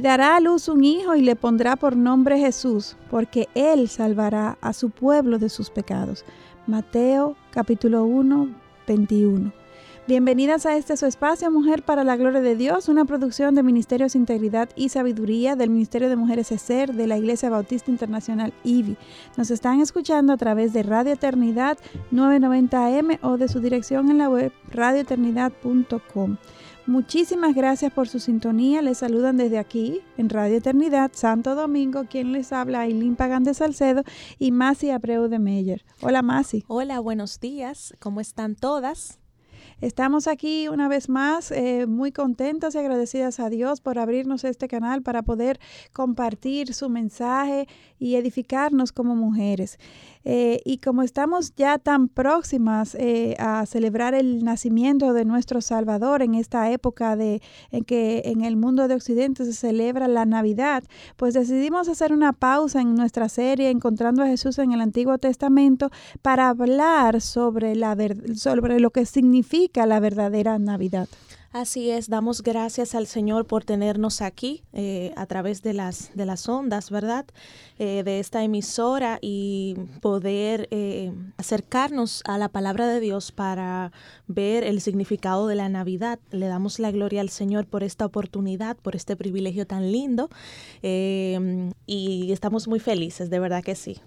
Y dará a luz un hijo y le pondrá por nombre Jesús, porque él salvará a su pueblo de sus pecados. Mateo capítulo 1, 21. Bienvenidas a este su espacio Mujer para la Gloria de Dios, una producción de Ministerios Integridad y Sabiduría del Ministerio de Mujeres ESER de la Iglesia Bautista Internacional IBI. Nos están escuchando a través de Radio Eternidad 990 AM o de su dirección en la web radioeternidad.com. Muchísimas gracias por su sintonía. Les saludan desde aquí, en Radio Eternidad, Santo Domingo, quien les habla, Aileen Pagán de Salcedo y Masi Abreu de Meyer. Hola, Masi. Hola, buenos días. ¿Cómo están todas? Estamos aquí una vez más eh, muy contentas y agradecidas a Dios por abrirnos este canal para poder compartir su mensaje y edificarnos como mujeres. Eh, y como estamos ya tan próximas eh, a celebrar el nacimiento de nuestro Salvador en esta época de, en que en el mundo de Occidente se celebra la Navidad, pues decidimos hacer una pausa en nuestra serie Encontrando a Jesús en el Antiguo Testamento para hablar sobre, la, sobre lo que significa la verdadera Navidad. Así es, damos gracias al Señor por tenernos aquí eh, a través de las, de las ondas, ¿verdad? Eh, de esta emisora y poder eh, acercarnos a la palabra de Dios para ver el significado de la Navidad. Le damos la gloria al Señor por esta oportunidad, por este privilegio tan lindo y estamos muy felices, de verdad que sí.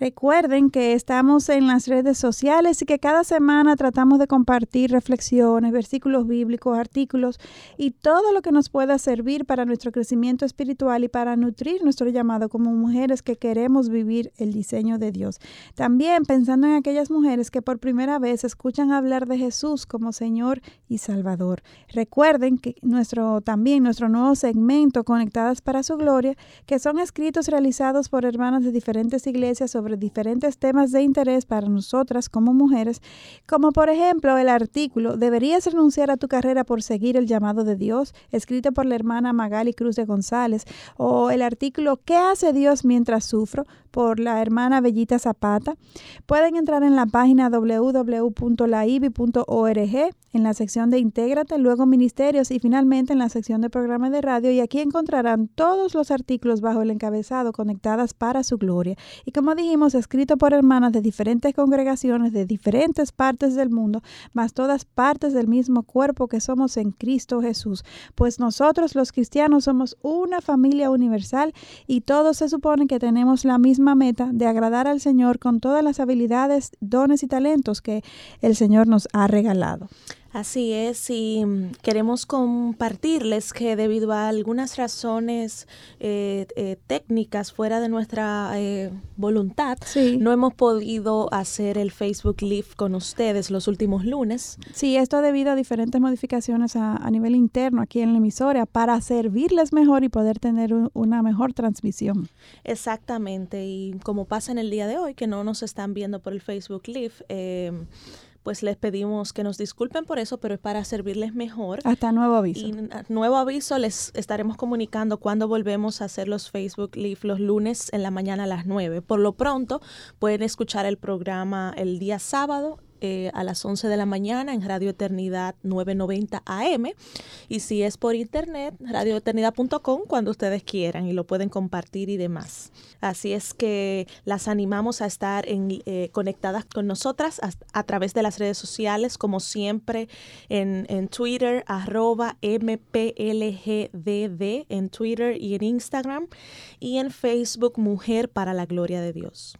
Recuerden que estamos en las redes sociales y que cada semana tratamos de compartir reflexiones, versículos bíblicos, artículos y todo lo que nos pueda servir para nuestro crecimiento espiritual y para nutrir nuestro llamado como mujeres que queremos vivir el diseño de Dios. También pensando en aquellas mujeres que por primera vez escuchan hablar de Jesús como Señor y Salvador. Recuerden que nuestro también nuestro nuevo segmento Conectadas para su gloria, que son escritos realizados por hermanas de diferentes iglesias sobre sobre diferentes temas de interés para nosotras como mujeres, como por ejemplo el artículo ¿Deberías renunciar a tu carrera por seguir el llamado de Dios? escrito por la hermana Magali Cruz de González, o el artículo ¿Qué hace Dios mientras sufro? Por la hermana Bellita Zapata. Pueden entrar en la página www.laibi.org en la sección de Intégrate, luego Ministerios y finalmente en la sección de Programas de Radio y aquí encontrarán todos los artículos bajo el encabezado Conectadas para su Gloria. Y como dijimos, escrito por hermanas de diferentes congregaciones de diferentes partes del mundo, más todas partes del mismo cuerpo que somos en Cristo Jesús. Pues nosotros los cristianos somos una familia universal y todos se supone que tenemos la misma meta de agradar al Señor con todas las habilidades, dones y talentos que el Señor nos ha regalado. Así es, y mm, queremos compartirles que debido a algunas razones eh, eh, técnicas fuera de nuestra eh, voluntad, no hemos podido hacer el Facebook Live con ustedes los últimos lunes. Sí, esto debido a diferentes modificaciones a, nivel interno aquí en la emisora para servirles mejor y poder tener una mejor transmisión. Exactamente, y como pasa en el día de hoy, que no nos están viendo por el Facebook Live, pues les pedimos que nos disculpen por eso, pero es para servirles mejor. Hasta nuevo aviso. Y nuevo aviso, les estaremos comunicando cuando volvemos a hacer los Facebook Live los lunes en la mañana a las 9. Por lo pronto, pueden escuchar el programa el día sábado eh, a las 11 de la mañana en Radio Eternidad 990 AM y si es por internet, radioeternidad.com cuando ustedes quieran y lo pueden compartir y demás. Así es que las animamos a estar en, eh, conectadas con nosotras a, través de las redes sociales, como siempre en, en Twitter, arroba MPLGDD en Twitter y en Instagram y en Facebook Mujer para la Gloria de Dios.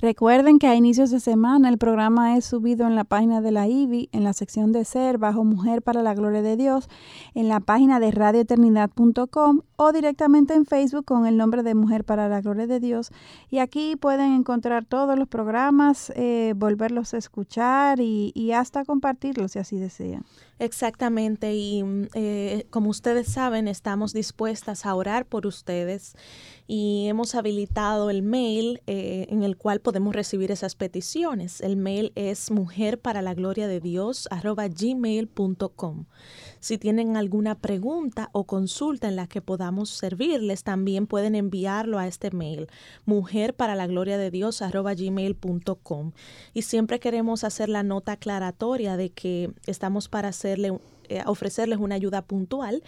Recuerden que a inicios de semana el programa es subido en la página de la IBI, en la sección de ser, bajo Mujer para la Gloria de Dios, en la página de radioeternidad.com o directamente en Facebook con el nombre de Mujer para la Gloria de Dios. Y aquí pueden encontrar todos los programas, eh, volverlos a escuchar y, y hasta compartirlos si así desean. Exactamente, y mm, eh, como ustedes saben, estamos dispuestas a orar por ustedes y hemos habilitado el mail eh, en el cual podemos recibir esas peticiones. El mail es mujer para. Si tienen alguna pregunta o consulta en la que podamos servirles, también pueden enviarlo a este mail, mujer para. Y siempre queremos hacer la nota aclaratoria de que estamos para hacerle, eh, ofrecerles una ayuda puntual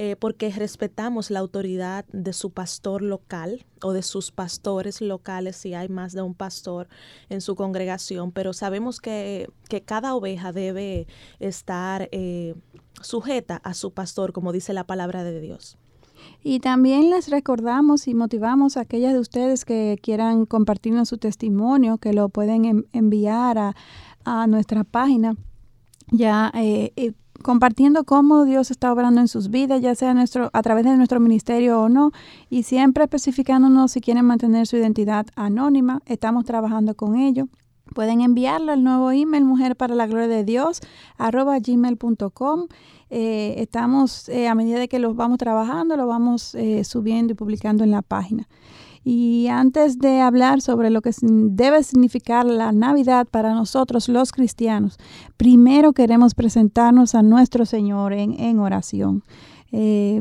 eh, porque respetamos la autoridad de su pastor local o de sus pastores locales si hay más de un pastor en su congregación, pero sabemos que, que cada oveja debe estar eh, sujeta a su pastor, como dice la palabra de Dios. Y también les recordamos y motivamos a aquellas de ustedes que quieran compartirnos su testimonio, que lo pueden enviar a, a nuestra página. Ya eh, compartiendo cómo Dios está obrando en sus vidas, ya sea nuestro, a través de nuestro ministerio o no, y siempre especificándonos si quieren mantener su identidad anónima. Estamos trabajando con ello. Pueden enviarlo al nuevo email mujer para la gloria de Dios arroba gmail.com. Eh, estamos, eh, a medida de que los vamos trabajando, lo vamos eh, subiendo y publicando en la página. Y antes de hablar sobre lo que debe significar la Navidad para nosotros los cristianos, primero queremos presentarnos a nuestro Señor en, oración. Eh,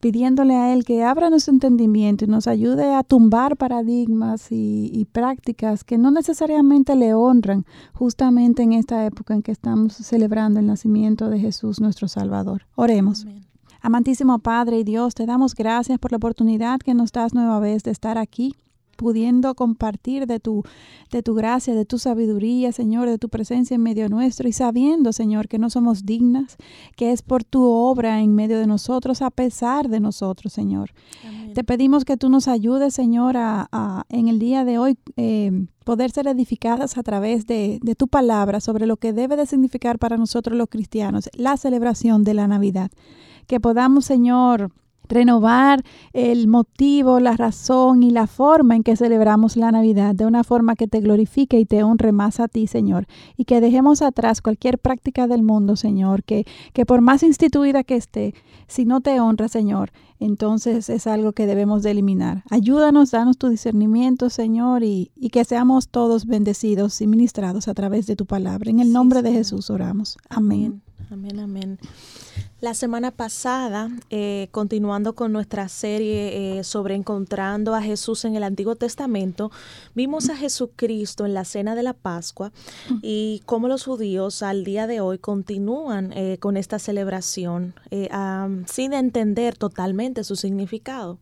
pidiéndole a Él que abra nuestro entendimiento y nos ayude a tumbar paradigmas y, prácticas que no necesariamente le honran justamente en esta época en que estamos celebrando el nacimiento de Jesús nuestro Salvador. Oremos. Amantísimo Padre y Dios, te damos gracias por la oportunidad que nos das nueva vez de estar aquí pudiendo compartir de tu, de tu gracia, de tu sabiduría, Señor, de tu presencia en medio nuestro y sabiendo, Señor, que no somos dignas, que es por tu obra en medio de nosotros, a pesar de nosotros, Señor. Te pedimos que tú nos ayudes, Señor, a, en el día de hoy eh, poder ser edificadas a través de, de tu palabra sobre lo que debe de significar para nosotros los cristianos la celebración de la Navidad. Que podamos, Señor, renovar el motivo, la razón y la forma en que celebramos la Navidad de una forma que te glorifique y te honre más a ti, Señor, y que dejemos atrás cualquier práctica del mundo, Señor, que, que por más instituida que esté, si no te honra, Señor, entonces es algo que debemos de eliminar. Ayúdanos, danos tu discernimiento, Señor, y, y que seamos todos bendecidos y ministrados a través de tu palabra. En el nombre de Jesús oramos. Amén. Amén, amén. La semana pasada, eh, continuando con nuestra serie eh, sobre encontrando a Jesús en el Antiguo Testamento, vimos a Jesucristo en la cena de la Pascua y cómo los judíos al día de hoy continúan eh, con esta celebración sin entender totalmente su significado.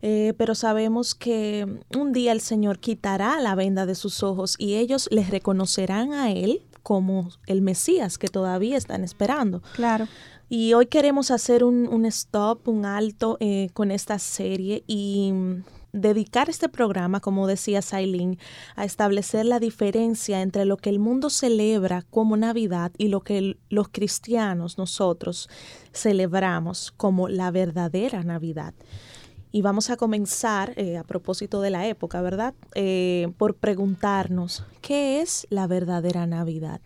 pero sabemos que un día el Señor quitará la venda de sus ojos y ellos les reconocerán a Él como el Mesías que todavía están esperando. Claro. Y hoy queremos hacer un, stop, un alto eh, con esta serie y mm, dedicar este programa, como decía Sailin, a establecer la diferencia entre lo que el mundo celebra como Navidad y lo que los cristianos, nosotros, celebramos como la verdadera Navidad. Y vamos a comenzar, eh, a propósito de la época, ¿verdad? Eh, por preguntarnos, ¿qué es la verdadera Navidad?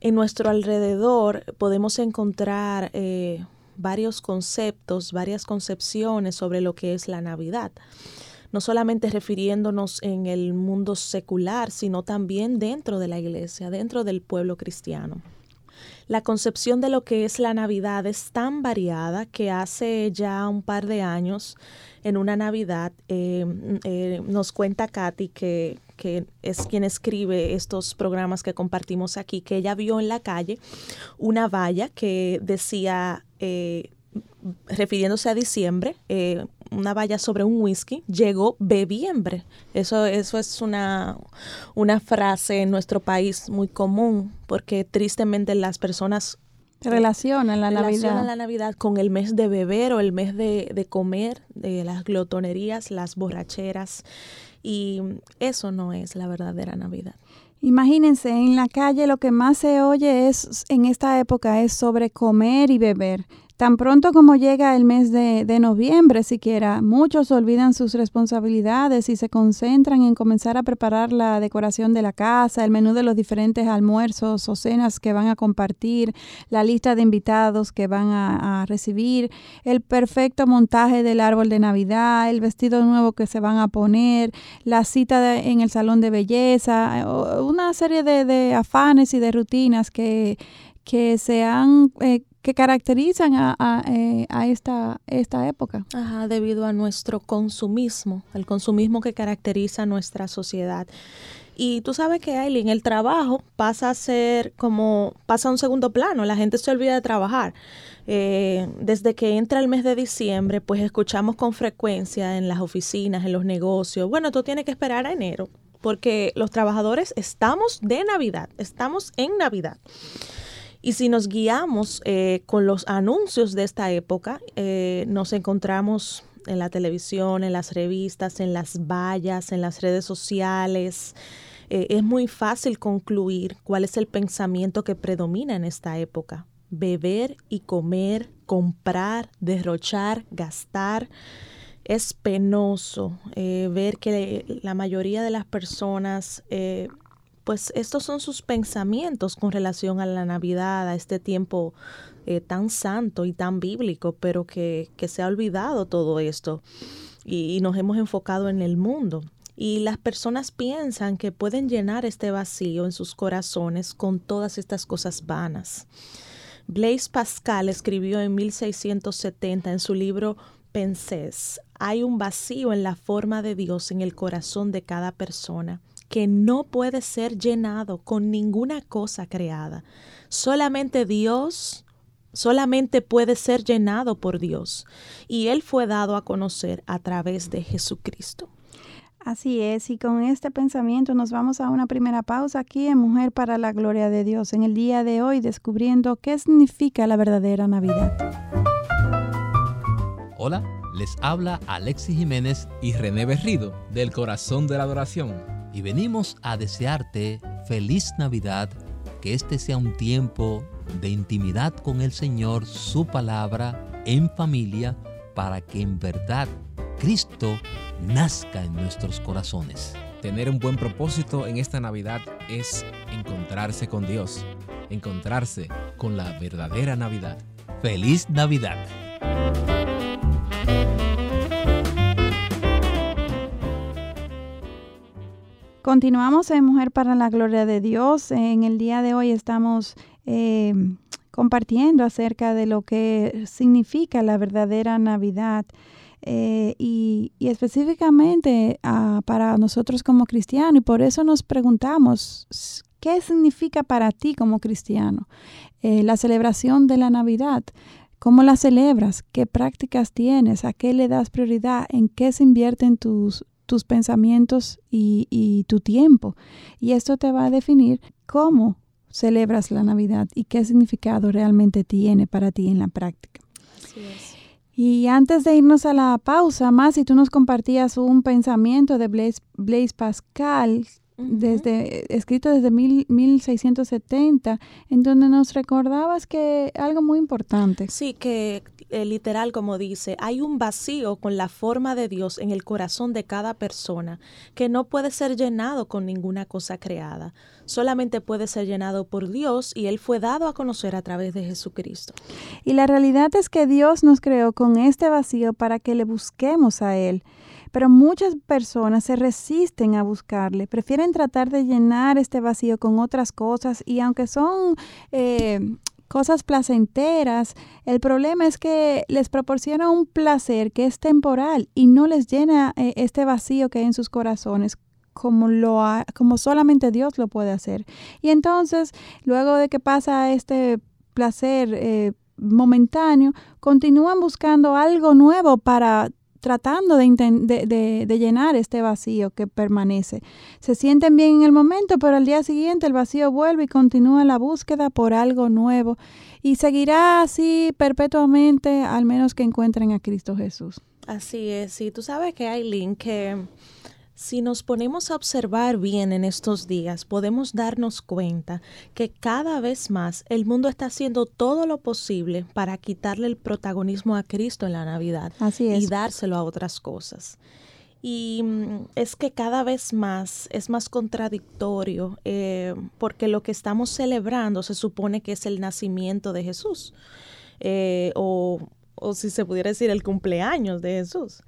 En nuestro alrededor podemos encontrar eh, varios conceptos, varias concepciones sobre lo que es la Navidad. No solamente refiriéndonos en el mundo secular, sino también dentro de la iglesia, dentro del pueblo cristiano. La concepción de lo que es la Navidad es tan variada que hace ya un par de años, en una Navidad, eh, eh, nos cuenta Katy que que es quien escribe estos programas que compartimos aquí, que ella vio en la calle una valla que decía, eh, refiriéndose a diciembre, una valla sobre un whisky, llegó bebiembre. Eso, eso es una, una frase en nuestro país muy común, porque tristemente las personas relacionan la Navidad. la Navidad con el mes de beber o el mes de, de comer, de las glotonerías, las borracheras. Y eso no es la verdadera Navidad. Imagínense, en la calle lo que más se oye es en esta época es sobre comer y beber. Tan pronto como llega el mes de, noviembre, siquiera, muchos olvidan sus responsabilidades y se concentran en comenzar a preparar la decoración de la casa, el menú de los diferentes almuerzos o cenas que van a compartir, la lista de invitados que van a, recibir, el perfecto montaje del árbol de Navidad, el vestido nuevo que se van a poner, la cita en el salón de belleza, una serie de, afanes y de rutinas que, que se han... Eh, que caracterizan a, eh, a, esta, esta época. Ajá, debido a nuestro consumismo, el consumismo que caracteriza nuestra sociedad. Y tú sabes que, Aileen, el trabajo pasa a ser como, pasa a un segundo plano, la gente se olvida de trabajar. Eh, desde que entra el mes de diciembre, pues escuchamos con frecuencia en las oficinas, en los negocios, bueno, tú tienes que esperar a enero, porque los trabajadores estamos de Navidad, estamos en Navidad. Y si nos guiamos eh, con los anuncios de esta época, eh, nos encontramos en la televisión, en las revistas, en las vallas, en las redes sociales. Eh, es muy fácil concluir cuál es el pensamiento que predomina en esta época. Beber y comer, comprar, derrochar, gastar. Es penoso ver que la mayoría de las personas pues estos son sus pensamientos con relación a la Navidad, a este tiempo eh, tan santo y tan bíblico, pero que, se ha olvidado todo esto y, nos hemos enfocado en el mundo. Y las personas piensan que pueden llenar este vacío en sus corazones con todas estas cosas vanas. Blaise Pascal escribió en 1670 en su libro Pensés, hay un vacío en la forma de Dios en el corazón de cada persona que no puede ser llenado con ninguna cosa creada. Solamente Dios, solamente puede ser llenado por Dios. Y Él fue dado a conocer a través de Jesucristo. Así es, y con este pensamiento nos vamos a una primera pausa aquí en Mujer para la Gloria de Dios, en el día de hoy descubriendo qué significa la verdadera Navidad. Hola, les habla Alexis Jiménez y René Berrido del Corazón de la Adoración y venimos a desearte feliz Navidad, que este sea un tiempo de intimidad con el Señor, su palabra, en familia, para que en verdad Cristo nazca en nuestros corazones. Tener un buen propósito en esta Navidad es encontrarse con Dios, encontrarse con la verdadera Navidad. Feliz Navidad. Continuamos en Mujer para la Gloria de Dios. En el día de hoy estamos eh, compartiendo acerca de lo que significa la verdadera Navidad. Eh, y, específicamente ah, para nosotros como cristianos. Y por eso nos preguntamos, ¿qué significa para ti como cristiano eh, la celebración de la Navidad? ¿Cómo la celebras? ¿Qué prácticas tienes? ¿A qué le das prioridad? ¿En qué se invierten tus, tus pensamientos y, tu tiempo. Y esto te va a definir cómo celebras la Navidad y qué significado realmente tiene para ti en la práctica. Y antes de irnos a la pausa, más si tú nos compartías un pensamiento de Blaise, Blaise Pascal desde, escrito desde mil, 1670, en donde nos recordabas que algo muy importante. Sí, que eh, literal, como dice, hay un vacío con la forma de Dios en el corazón de cada persona que no puede ser llenado con ninguna cosa creada. Solamente puede ser llenado por Dios y Él fue dado a conocer a través de Jesucristo. Y la realidad es que Dios nos creó con este vacío para que le busquemos a Él. Pero muchas personas se resisten a buscarle, prefieren tratar de llenar este vacío con otras cosas y aunque son eh, cosas placenteras, el problema es que les proporciona un placer que es temporal y no les llena eh, este vacío que hay en sus corazones como, lo como solamente Dios lo puede hacer. Y entonces, luego de que pasa este placer eh, momentáneo, continúan buscando algo nuevo para tratando de, llenar este vacío que permanece. Se sienten bien en el momento, pero al día siguiente el vacío vuelve y continúa la búsqueda por algo nuevo y seguirá así perpetuamente al menos que encuentren a Cristo Jesús. Así es, y tú sabes que link que Si nos ponemos a observar bien en estos días, podemos darnos cuenta que cada vez más el mundo está haciendo todo lo posible para quitarle el protagonismo a Cristo en la Navidad y dárselo a otras cosas. Y mm, es que cada vez más es más contradictorio eh, porque lo que estamos celebrando se supone que es el nacimiento de Jesús eh, o, o si se pudiera decir el cumpleaños de Jesús.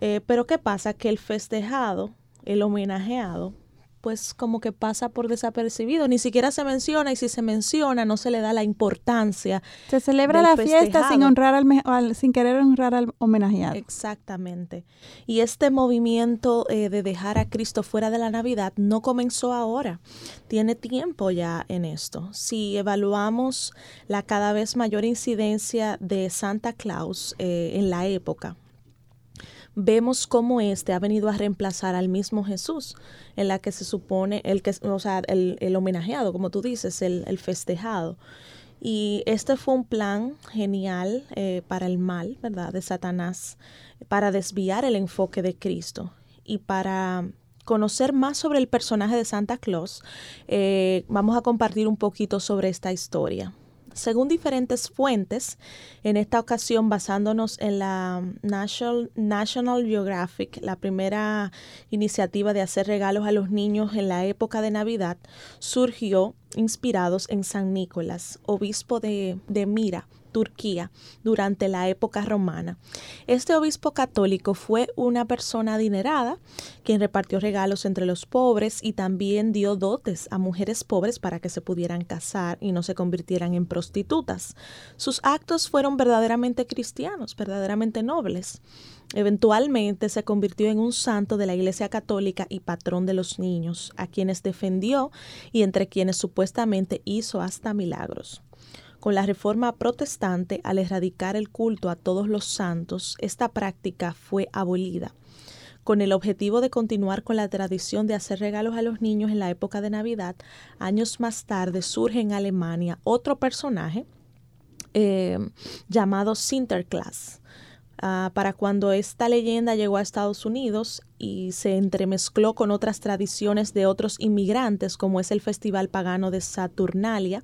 Eh, pero ¿qué pasa? Que el festejado, el homenajeado, pues como que pasa por desapercibido, ni siquiera se menciona y si se menciona no se le da la importancia. Se celebra la fiesta sin honrar al, sin querer honrar al homenajeado. Exactamente. Y este movimiento eh, de dejar a Cristo fuera de la Navidad no comenzó ahora, tiene tiempo ya en esto. Si evaluamos la cada vez mayor incidencia de Santa Claus eh, en la época, vemos cómo éste ha venido a reemplazar al mismo Jesús, en la que se supone, el que, o sea, el, homenajeado, como tú dices, el, festejado. Y este fue un plan genial eh, para el mal, ¿verdad?, de Satanás, para desviar el enfoque de Cristo y para conocer más sobre el personaje de Santa Claus, eh, vamos a compartir un poquito sobre esta historia según diferentes fuentes, en esta ocasión basándonos en la National, National Geographic, la primera iniciativa de hacer regalos a los niños en la época de Navidad, surgió inspirados en San Nicolás, obispo de, de Mira, Turquía durante la época romana. Este obispo católico fue una persona adinerada quien repartió regalos entre los pobres y también dio dotes a mujeres pobres para que se pudieran casar y no se convirtieran en prostitutas. Sus actos fueron verdaderamente cristianos, verdaderamente nobles. Eventualmente se convirtió en un santo de la Iglesia Católica y patrón de los niños, a quienes defendió y entre quienes supuestamente hizo hasta milagros. Con la reforma protestante, al erradicar el culto a todos los santos, esta práctica fue abolida con el objetivo de continuar con la tradición de hacer regalos a los niños en la época de Navidad, años más tarde surge en Alemania otro personaje eh, llamado Sinterklaas. Ah, para cuando esta leyenda llegó a Estados Unidos y se entremezcló con otras tradiciones de otros inmigrantes, como es el Festival Pagano de Saturnalia,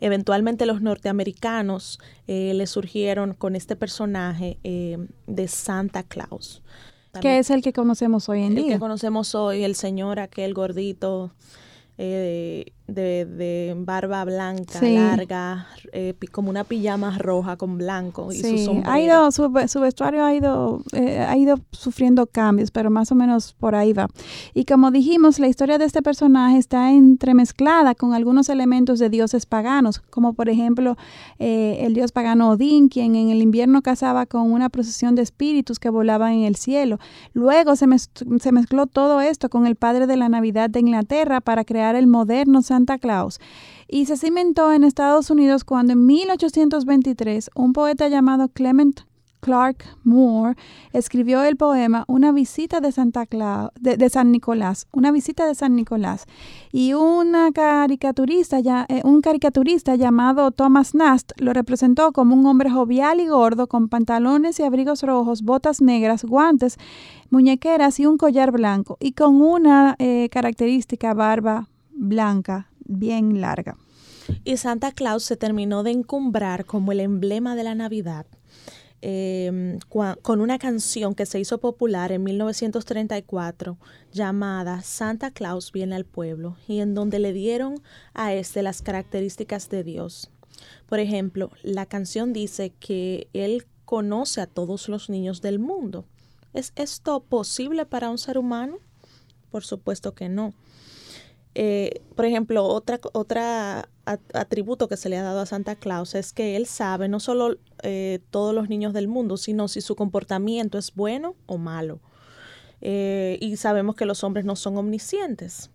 Eventualmente los norteamericanos eh, le surgieron con este personaje eh, de Santa Claus. que es el que conocemos hoy en día. El que conocemos hoy, el señor aquel gordito eh, de, de, barba blanca, larga, eh, como una pijama roja con blanco y su Ha ido, su, vestuario ha ido, eh, ha ido sufriendo cambios, pero más o menos por ahí va. Y como dijimos, la historia de este personaje está entremezclada con algunos elementos de dioses paganos, como por ejemplo el dios pagano Odín, quien en el invierno cazaba con una procesión de espíritus que volaban en el cielo. Luego se, se mezcló todo esto con el padre de la Navidad de Inglaterra para crear el moderno Santa Claus y se cimentó en Estados Unidos cuando en 1823 un poeta llamado Clement Clark Moore escribió el poema Una visita de Santa Claus, de, San Nicolás, una visita de San Nicolás. Y una caricaturista, ya, eh, un caricaturista llamado Thomas Nast lo representó como un hombre jovial y gordo con pantalones y abrigos rojos, botas negras, guantes, muñequeras y un collar blanco y con una eh, característica barba blanca bien larga. Y Santa Claus se terminó de encumbrar como el emblema de la Navidad em, con una canción que se hizo popular en 1934 llamada Santa Claus viene al pueblo y en donde le dieron a este las características de Dios. Por ejemplo, la canción dice que él conoce a todos los niños del mundo. ¿Es esto posible para un ser humano? Por supuesto que no. Eh, por ejemplo, otra, otra atributo que se le ha dado a Santa Claus es que él sabe no solo eh, todos los niños del mundo, sino si su comportamiento es bueno o malo. Eh, y sabemos que los hombres no son omniscientes.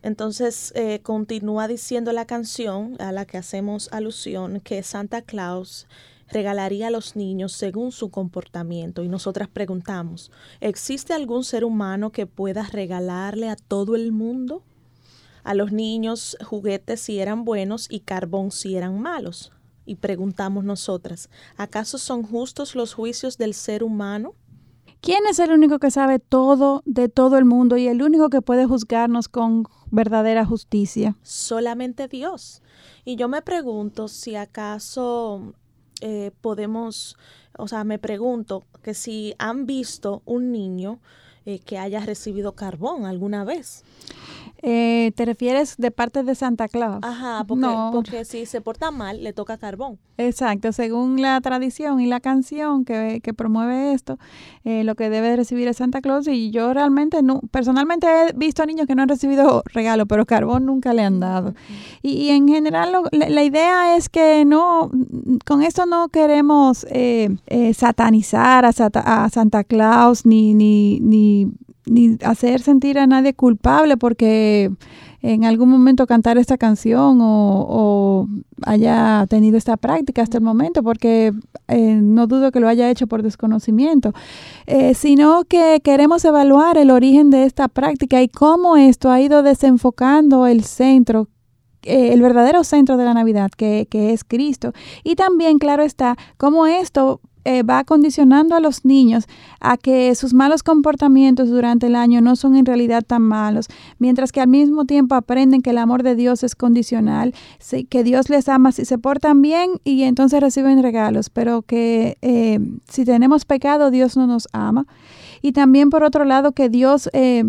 Entonces continúa diciendo la canción a la que hacemos alusión que Santa Claus regalaría a los niños según su comportamiento. Y nosotras preguntamos, ¿existe algún ser humano que pueda regalarle a todo el mundo? A los niños juguetes si eran buenos y carbón si eran malos. Y preguntamos nosotras, ¿acaso son justos los juicios del ser humano? ¿Quién es el único que sabe todo de todo el mundo y el único que puede juzgarnos con verdadera justicia? Solamente Dios. Y yo me pregunto si acaso eh, podemos, o sea, me pregunto que si han visto un niño eh, que haya recibido carbón alguna vez. Eh, ¿Te refieres de parte de Santa Claus? Ajá, porque, porque si se porta mal, le toca carbón. Exacto, según la tradición y la canción que, que promueve esto, eh, lo que debe recibir es Santa Claus. Y yo realmente, no, personalmente he visto a niños que no han recibido regalo, pero carbón nunca le han dado. Y, en general, la, idea es que no, con esto no queremos eh, satanizar a, a Santa Claus ni, ni, ni ni hacer sentir a nadie culpable porque en algún momento cantar esta canción o, haya tenido esta práctica hasta el momento, porque eh, no dudo que lo haya hecho por desconocimiento, eh, sino que queremos evaluar el origen de esta práctica y cómo esto ha ido desenfocando el centro eh, el verdadero centro de la Navidad, que, que, es Cristo. Y también, claro está, cómo esto eh, va condicionando a los niños a que sus malos comportamientos durante el año no son en realidad tan malos, mientras que al mismo tiempo aprenden que el amor de Dios es condicional, que Dios les ama si se portan bien y entonces reciben regalos, pero que eh, si tenemos pecado Dios no nos ama. Y también por otro lado que Dios... Eh,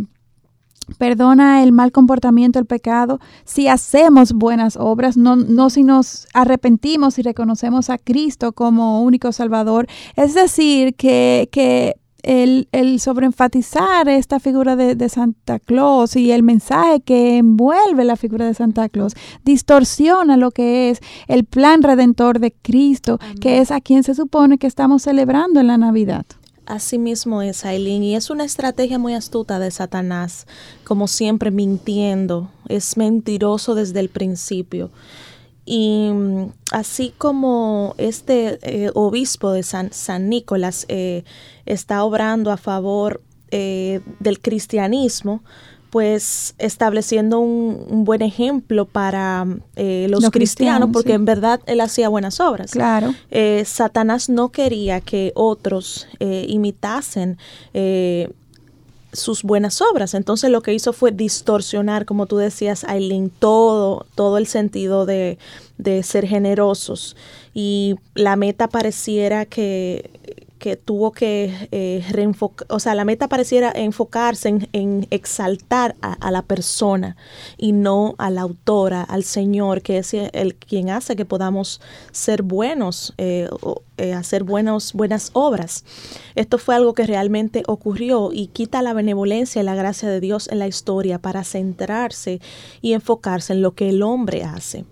perdona el mal comportamiento, el pecado, si hacemos buenas obras, no, no si nos arrepentimos y reconocemos a Cristo como único Salvador. Es decir, que, que el, el sobreenfatizar esta figura de, Santa Claus y el mensaje que envuelve la figura de Santa Claus distorsiona lo que es el plan redentor de Cristo, que es a quien se supone que estamos celebrando en la Navidad. Así mismo es, Aileen, y es una estrategia muy astuta de Satanás, como siempre mintiendo, es mentiroso desde el principio. Y mm, así como este eh, obispo de San, San Nicolás eh, está obrando a favor eh, del cristianismo, pues estableciendo un, buen ejemplo para eh, los, cristianos, porque en verdad él hacía buenas obras. Claro. Eh, Satanás no quería que otros eh, imitasen sus buenas obras. Entonces lo que hizo fue distorsionar, como tú decías, Aileen, todo, todo el sentido de, de ser generosos. Y la meta pareciera que que tuvo que eh, reenfocar, o sea, la meta pareciera enfocarse en, exaltar a, la persona y no a la autora, al Señor, que es el quien hace que podamos ser buenos, eh, eh, hacer buenas obras. Esto fue algo que realmente ocurrió y quita la benevolencia y la gracia de Dios en la historia para centrarse y enfocarse en lo que el hombre hace.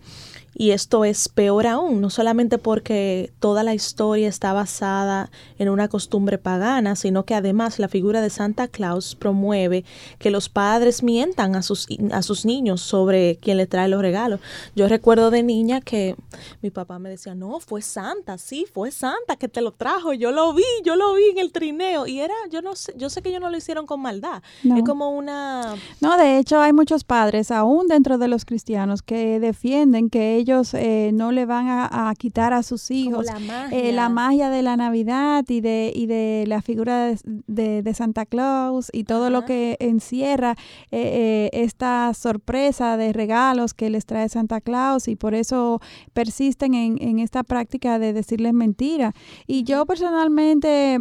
Y esto es peor aún, no solamente porque toda la historia está basada en una costumbre pagana, sino que además la figura de Santa Claus promueve que los padres mientan a sus, a sus niños sobre quién le trae los regalos. Yo recuerdo de niña que mi papá me decía, no, fue Santa, sí, fue Santa que te lo trajo, yo lo vi, yo lo vi en el trineo. Y era, yo no sé, yo sé que ellos no lo hicieron con maldad. Es como una... No, de hecho hay muchos padres, aún dentro de los cristianos, que defienden que ellos eh, no le van a, quitar a sus hijos eh, la, magia. de la Navidad y de, y de la figura de, Santa Claus y todo lo que encierra eh, esta sorpresa de regalos que les trae Santa Claus y por eso persisten en, en esta práctica de decirles mentira. Y yo personalmente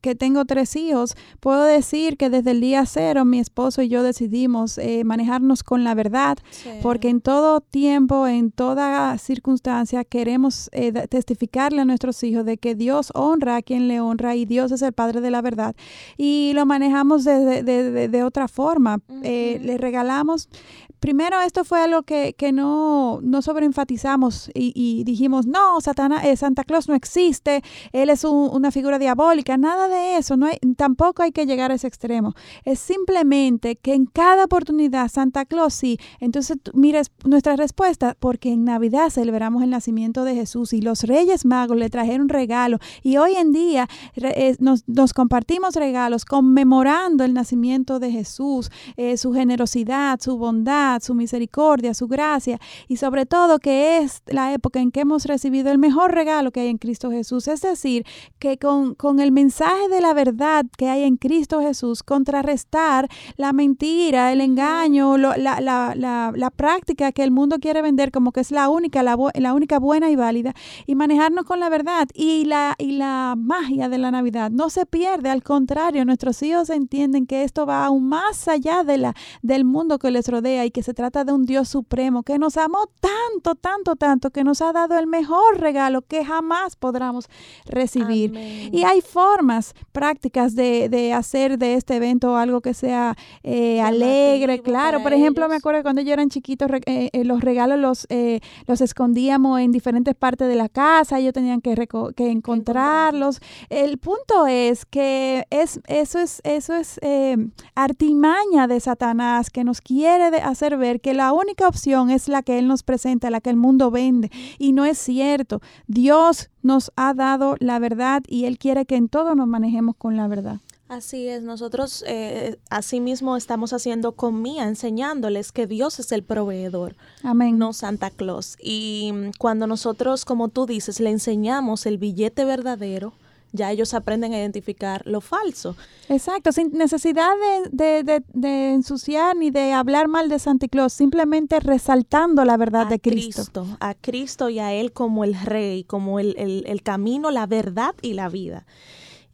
que tengo tres hijos, puedo decir que desde el día cero mi esposo y yo decidimos eh, manejarnos con la verdad, porque en todo tiempo, en toda circunstancia, queremos eh, testificarle a nuestros hijos de que Dios honra a quien le honra y Dios es el Padre de la verdad. Y lo manejamos de, de, de, otra forma. Eh, le regalamos primero esto fue algo que, que no, no sobreenfatizamos y, y, dijimos, no, Satana, eh, Santa Claus no existe, él es una figura diabólica, nada de eso, no hay, tampoco hay que llegar a ese extremo. Es simplemente que en cada oportunidad Santa Claus sí, entonces mires nuestra respuesta, porque en Navidad celebramos el nacimiento de Jesús y los Reyes Magos le trajeron regalo y hoy en día eh, nos, nos, compartimos regalos conmemorando el nacimiento de Jesús, eh, su generosidad, su bondad, bondad, su misericordia, su gracia y sobre todo que es la época en que hemos recibido el mejor regalo que hay en Cristo Jesús. Es decir, que con, con el mensaje de la verdad que hay en Cristo Jesús, contrarrestar la mentira, el engaño, la, la, la, la, práctica que el mundo quiere vender como que es la única, la, la única buena y válida y manejarnos con la verdad y la, y la magia de la Navidad no se pierde, al contrario, nuestros hijos entienden que esto va aún más allá de la, del mundo que les rodea y que se trata de un Dios supremo que nos amó tanto, tanto, tanto, que nos ha dado el mejor regalo que jamás podamos recibir. Y hay formas prácticas de, de, hacer de este evento algo que sea eh, alegre, claro. Por ejemplo, me acuerdo cuando yo eran chiquitos, eh, eh, los regalos los, los escondíamos en diferentes partes de la casa, ellos tenían que, que encontrarlos. El punto es que es, eso es, eso es artimaña de Satanás que nos quiere hacer ver que la única opción es la que él nos presenta, la que el mundo vende. Y no es cierto. Dios nos ha dado la verdad y Él quiere que en todo nos manejemos con la verdad. Así es, nosotros eh, asimismo estamos haciendo con Mía, enseñándoles que Dios es el proveedor, Amén. no Santa Claus. Y mm, cuando nosotros, como tú dices, le enseñamos el billete verdadero, ya ellos aprenden a identificar lo falso. Exacto, sin necesidad de, ensuciar ni de hablar mal de Santa Claus, simplemente resaltando la verdad de Cristo. A Cristo y a Él como el Rey, como el, el camino, la verdad y la vida.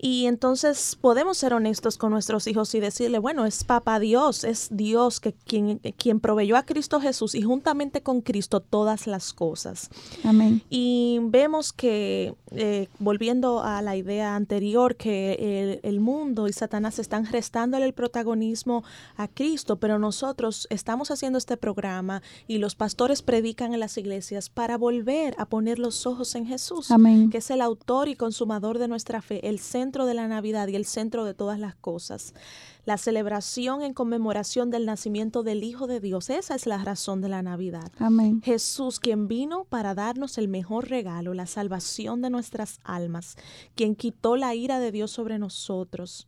Y entonces podemos ser honestos con nuestros hijos y decirle, bueno, es Papá Dios, es Dios que, quien, quien proveyó a Cristo Jesús y juntamente con Cristo todas las cosas. Amén. Y vemos que, eh, volviendo a la idea anterior, que el, mundo y Satanás están restándole el protagonismo a Cristo, pero nosotros estamos haciendo este programa y los pastores predican en las iglesias para volver a poner los ojos en Jesús, Amén. que es el autor y consumador de nuestra fe, el centro de la Navidad y el centro de todas las cosas. La celebración en conmemoración del nacimiento del Hijo de Dios, esa es la razón de la Navidad. Amén. Jesús, quien vino para darnos el mejor regalo, la salvación de nuestras almas, quien quitó la ira de Dios sobre nosotros,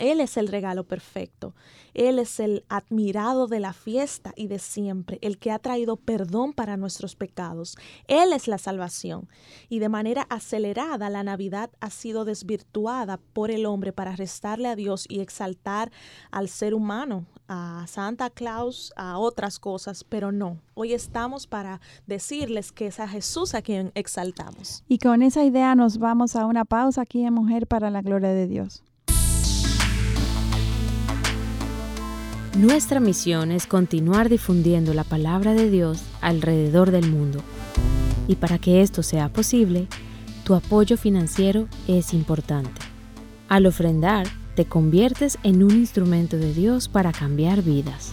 él es el regalo perfecto. Él es el admirado de la fiesta y de siempre, el que ha traído perdón para nuestros pecados. Él es la salvación. Y de manera acelerada la Navidad ha sido desvirtuada por el hombre para restarle a Dios y exaltar al ser humano, a Santa Claus, a otras cosas, pero no. Hoy estamos para decirles que es a Jesús a quien exaltamos. Y con esa idea nos vamos a una pausa aquí en Mujer para la Gloria de Dios. Nuestra misión es continuar difundiendo la palabra de Dios alrededor del mundo. Y para que esto sea posible, tu apoyo financiero es importante. Al ofrendar, te conviertes en un instrumento de Dios para cambiar vidas.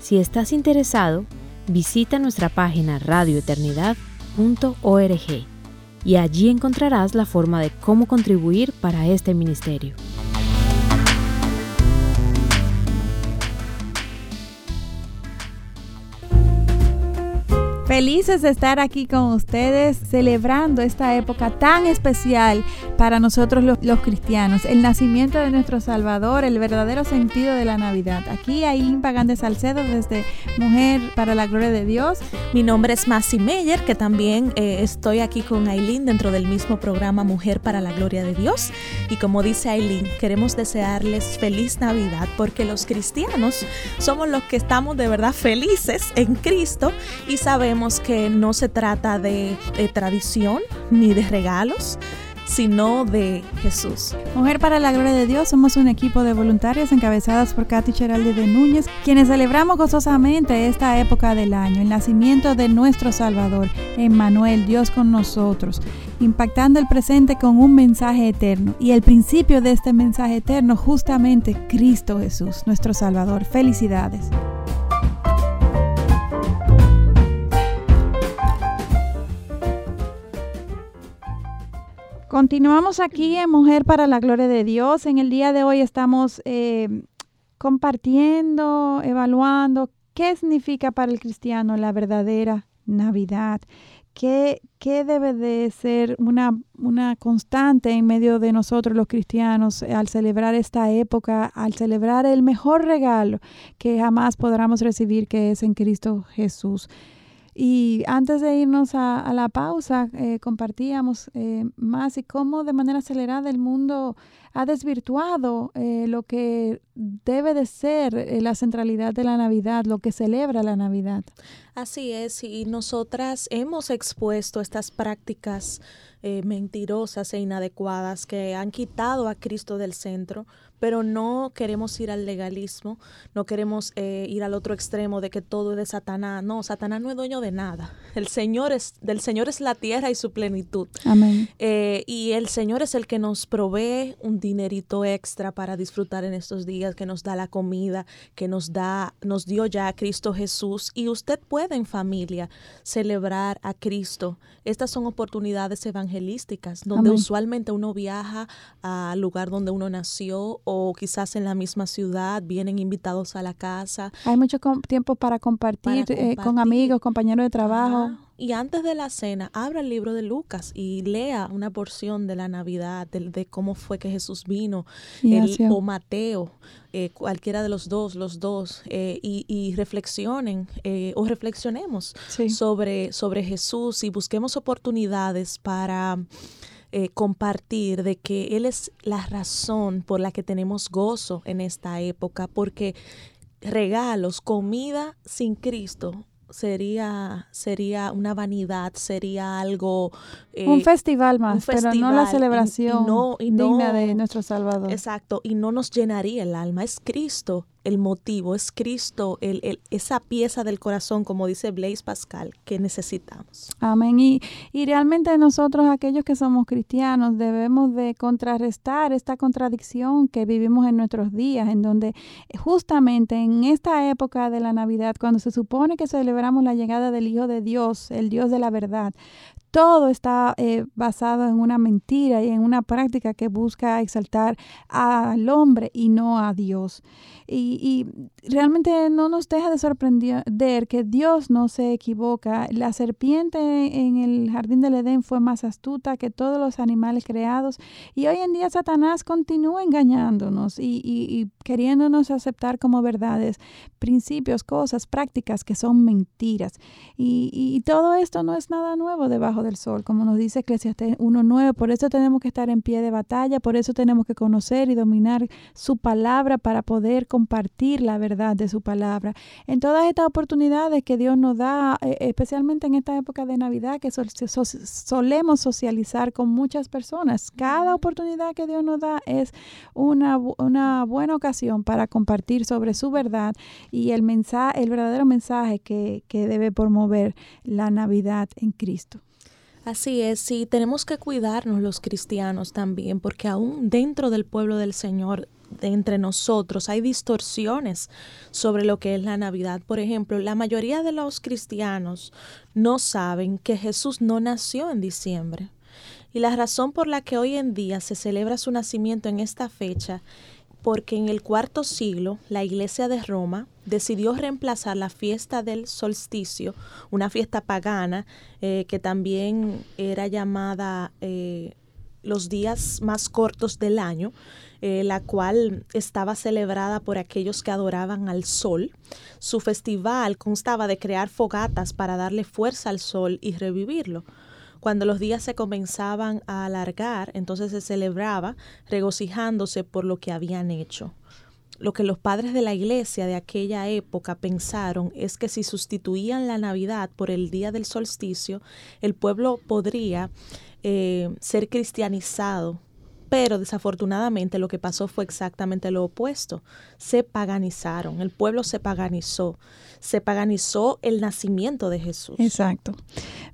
Si estás interesado, visita nuestra página radioeternidad.org y allí encontrarás la forma de cómo contribuir para este ministerio. Felices de estar aquí con ustedes celebrando esta época tan especial para nosotros los, cristianos, el nacimiento de nuestro Salvador, el verdadero sentido de la Navidad. Aquí Aileen Pagán de Salcedo desde Mujer para la Gloria de Dios. Mi nombre es Masi Meyer, que también eh, estoy aquí con Aileen dentro del mismo programa Mujer para la Gloria de Dios. Y como dice Aileen, queremos desearles feliz Navidad porque los cristianos somos los que estamos de verdad felices en Cristo y sabemos que no se trata de, tradición ni de regalos, sino de Jesús. Mujer para la Gloria de Dios, somos un equipo de voluntarias encabezadas por Katy Cheralde de Núñez, quienes celebramos gozosamente esta época del año, el nacimiento de nuestro Salvador, Emmanuel, Dios con nosotros, impactando el presente con un mensaje eterno y el principio de este mensaje eterno, justamente Cristo Jesús, nuestro Salvador. Felicidades. Continuamos aquí en Mujer para la Gloria de Dios. En el día de hoy estamos eh, compartiendo, evaluando qué significa para el cristiano la verdadera Navidad. ¿qué, qué debe de ser una, una constante en medio de nosotros los cristianos al celebrar esta época, al celebrar el mejor regalo que jamás podamos recibir, que es en Cristo Jesús? Y antes de irnos a, la pausa, eh, compartíamos eh, más y cómo de manera acelerada el mundo ha desvirtuado eh, lo que debe de ser la centralidad de la Navidad, lo que celebra la Navidad. Así es, y nosotras hemos expuesto estas prácticas mentirosas e inadecuadas que han quitado a Cristo del centro pero no queremos ir al legalismo, no queremos eh, ir al otro extremo de que todo es de Satanás. No, Satanás no es dueño de nada. El Señor es, del Señor es la tierra y su plenitud. Amén. Eh, y el Señor es el que nos provee un dinerito extra para disfrutar en estos días, que nos da la comida, que nos da, nos dio ya a Cristo Jesús. Y usted puede en familia celebrar a Cristo. Estas son oportunidades evangelísticas, donde usualmente uno viaja al lugar donde uno nació o quizás en la misma ciudad, vienen invitados a la casa. Hay mucho tiempo para compartir, eh, con amigos, compañeros de trabajo. Y antes de la cena, abra el libro de Lucas y lea una porción de la Navidad, de, cómo fue que Jesús vino, el, o Mateo, eh, cualquiera de los dos, los dos, eh, y, reflexionen o reflexionemos sobre, sobre Jesús y busquemos oportunidades para eh, compartir de que Él es la razón por la que tenemos gozo en esta época, porque regalos, comida sin Cristo sería sería una vanidad, sería algo un eh, festival más, pero no la celebración digna de nuestro Salvador. Exacto, y no nos llenaría el alma, es Cristo el motivo, es Cristo, el, esa pieza del corazón, como dice Blaise Pascal, que necesitamos. Amén. Y, y realmente nosotros, aquellos que somos cristianos, debemos de contrarrestar esta contradicción que vivimos en nuestros días, en donde justamente en esta época de la Navidad, cuando se supone que celebramos la llegada del Hijo de Dios, el Dios de la verdad, todo está eh, basado en una mentira y en una práctica que busca exaltar al hombre y no a Dios. Y, realmente no nos deja de sorprender que Dios no se equivoca. La serpiente en el jardín del Edén fue más astuta que todos los animales creados y hoy en día Satanás continúa engañándonos y, y queriéndonos aceptar como verdades principios, cosas, prácticas que son mentiras. Y, y todo esto no es nada nuevo debajo del sol, como nos dice Eclesiastes 1.9. Por eso tenemos que estar en pie de batalla, por eso tenemos que conocer y dominar su palabra para poder compartir la verdad de su palabra. En todas estas oportunidades que Dios nos da, eh, especialmente en esta época de Navidad, que solemos socializar con muchas personas, cada oportunidad que Dios nos da es una, una buena ocasión para compartir sobre su verdad y el mensaje, el verdadero mensaje que, que debe promover la Navidad en Cristo. Así es, sí, tenemos que cuidarnos los cristianos también, porque aún dentro del pueblo del Señor, de entre nosotros, hay distorsiones sobre lo que es la Navidad. Por ejemplo, la mayoría de los cristianos no saben que Jesús no nació en diciembre. Y la razón por la que hoy en día se celebra su nacimiento en esta fecha porque en el cuarto siglo la Iglesia de Roma decidió reemplazar la fiesta del solsticio, una fiesta pagana eh, que también era llamada eh, los días más cortos del año, eh, la cual estaba celebrada por aquellos que adoraban al sol. Su festival constaba de crear fogatas para darle fuerza al sol y revivirlo. Cuando los días se comenzaban a alargar, entonces se celebraba regocijándose por lo que habían hecho. Lo que los padres de la iglesia de aquella época pensaron es que si sustituían la Navidad por el día del solsticio, el pueblo podría eh, ser cristianizado pero desafortunadamente lo que pasó fue exactamente lo opuesto. Se paganizaron, el pueblo se paganizó, se paganizó el nacimiento de Jesús. Exacto.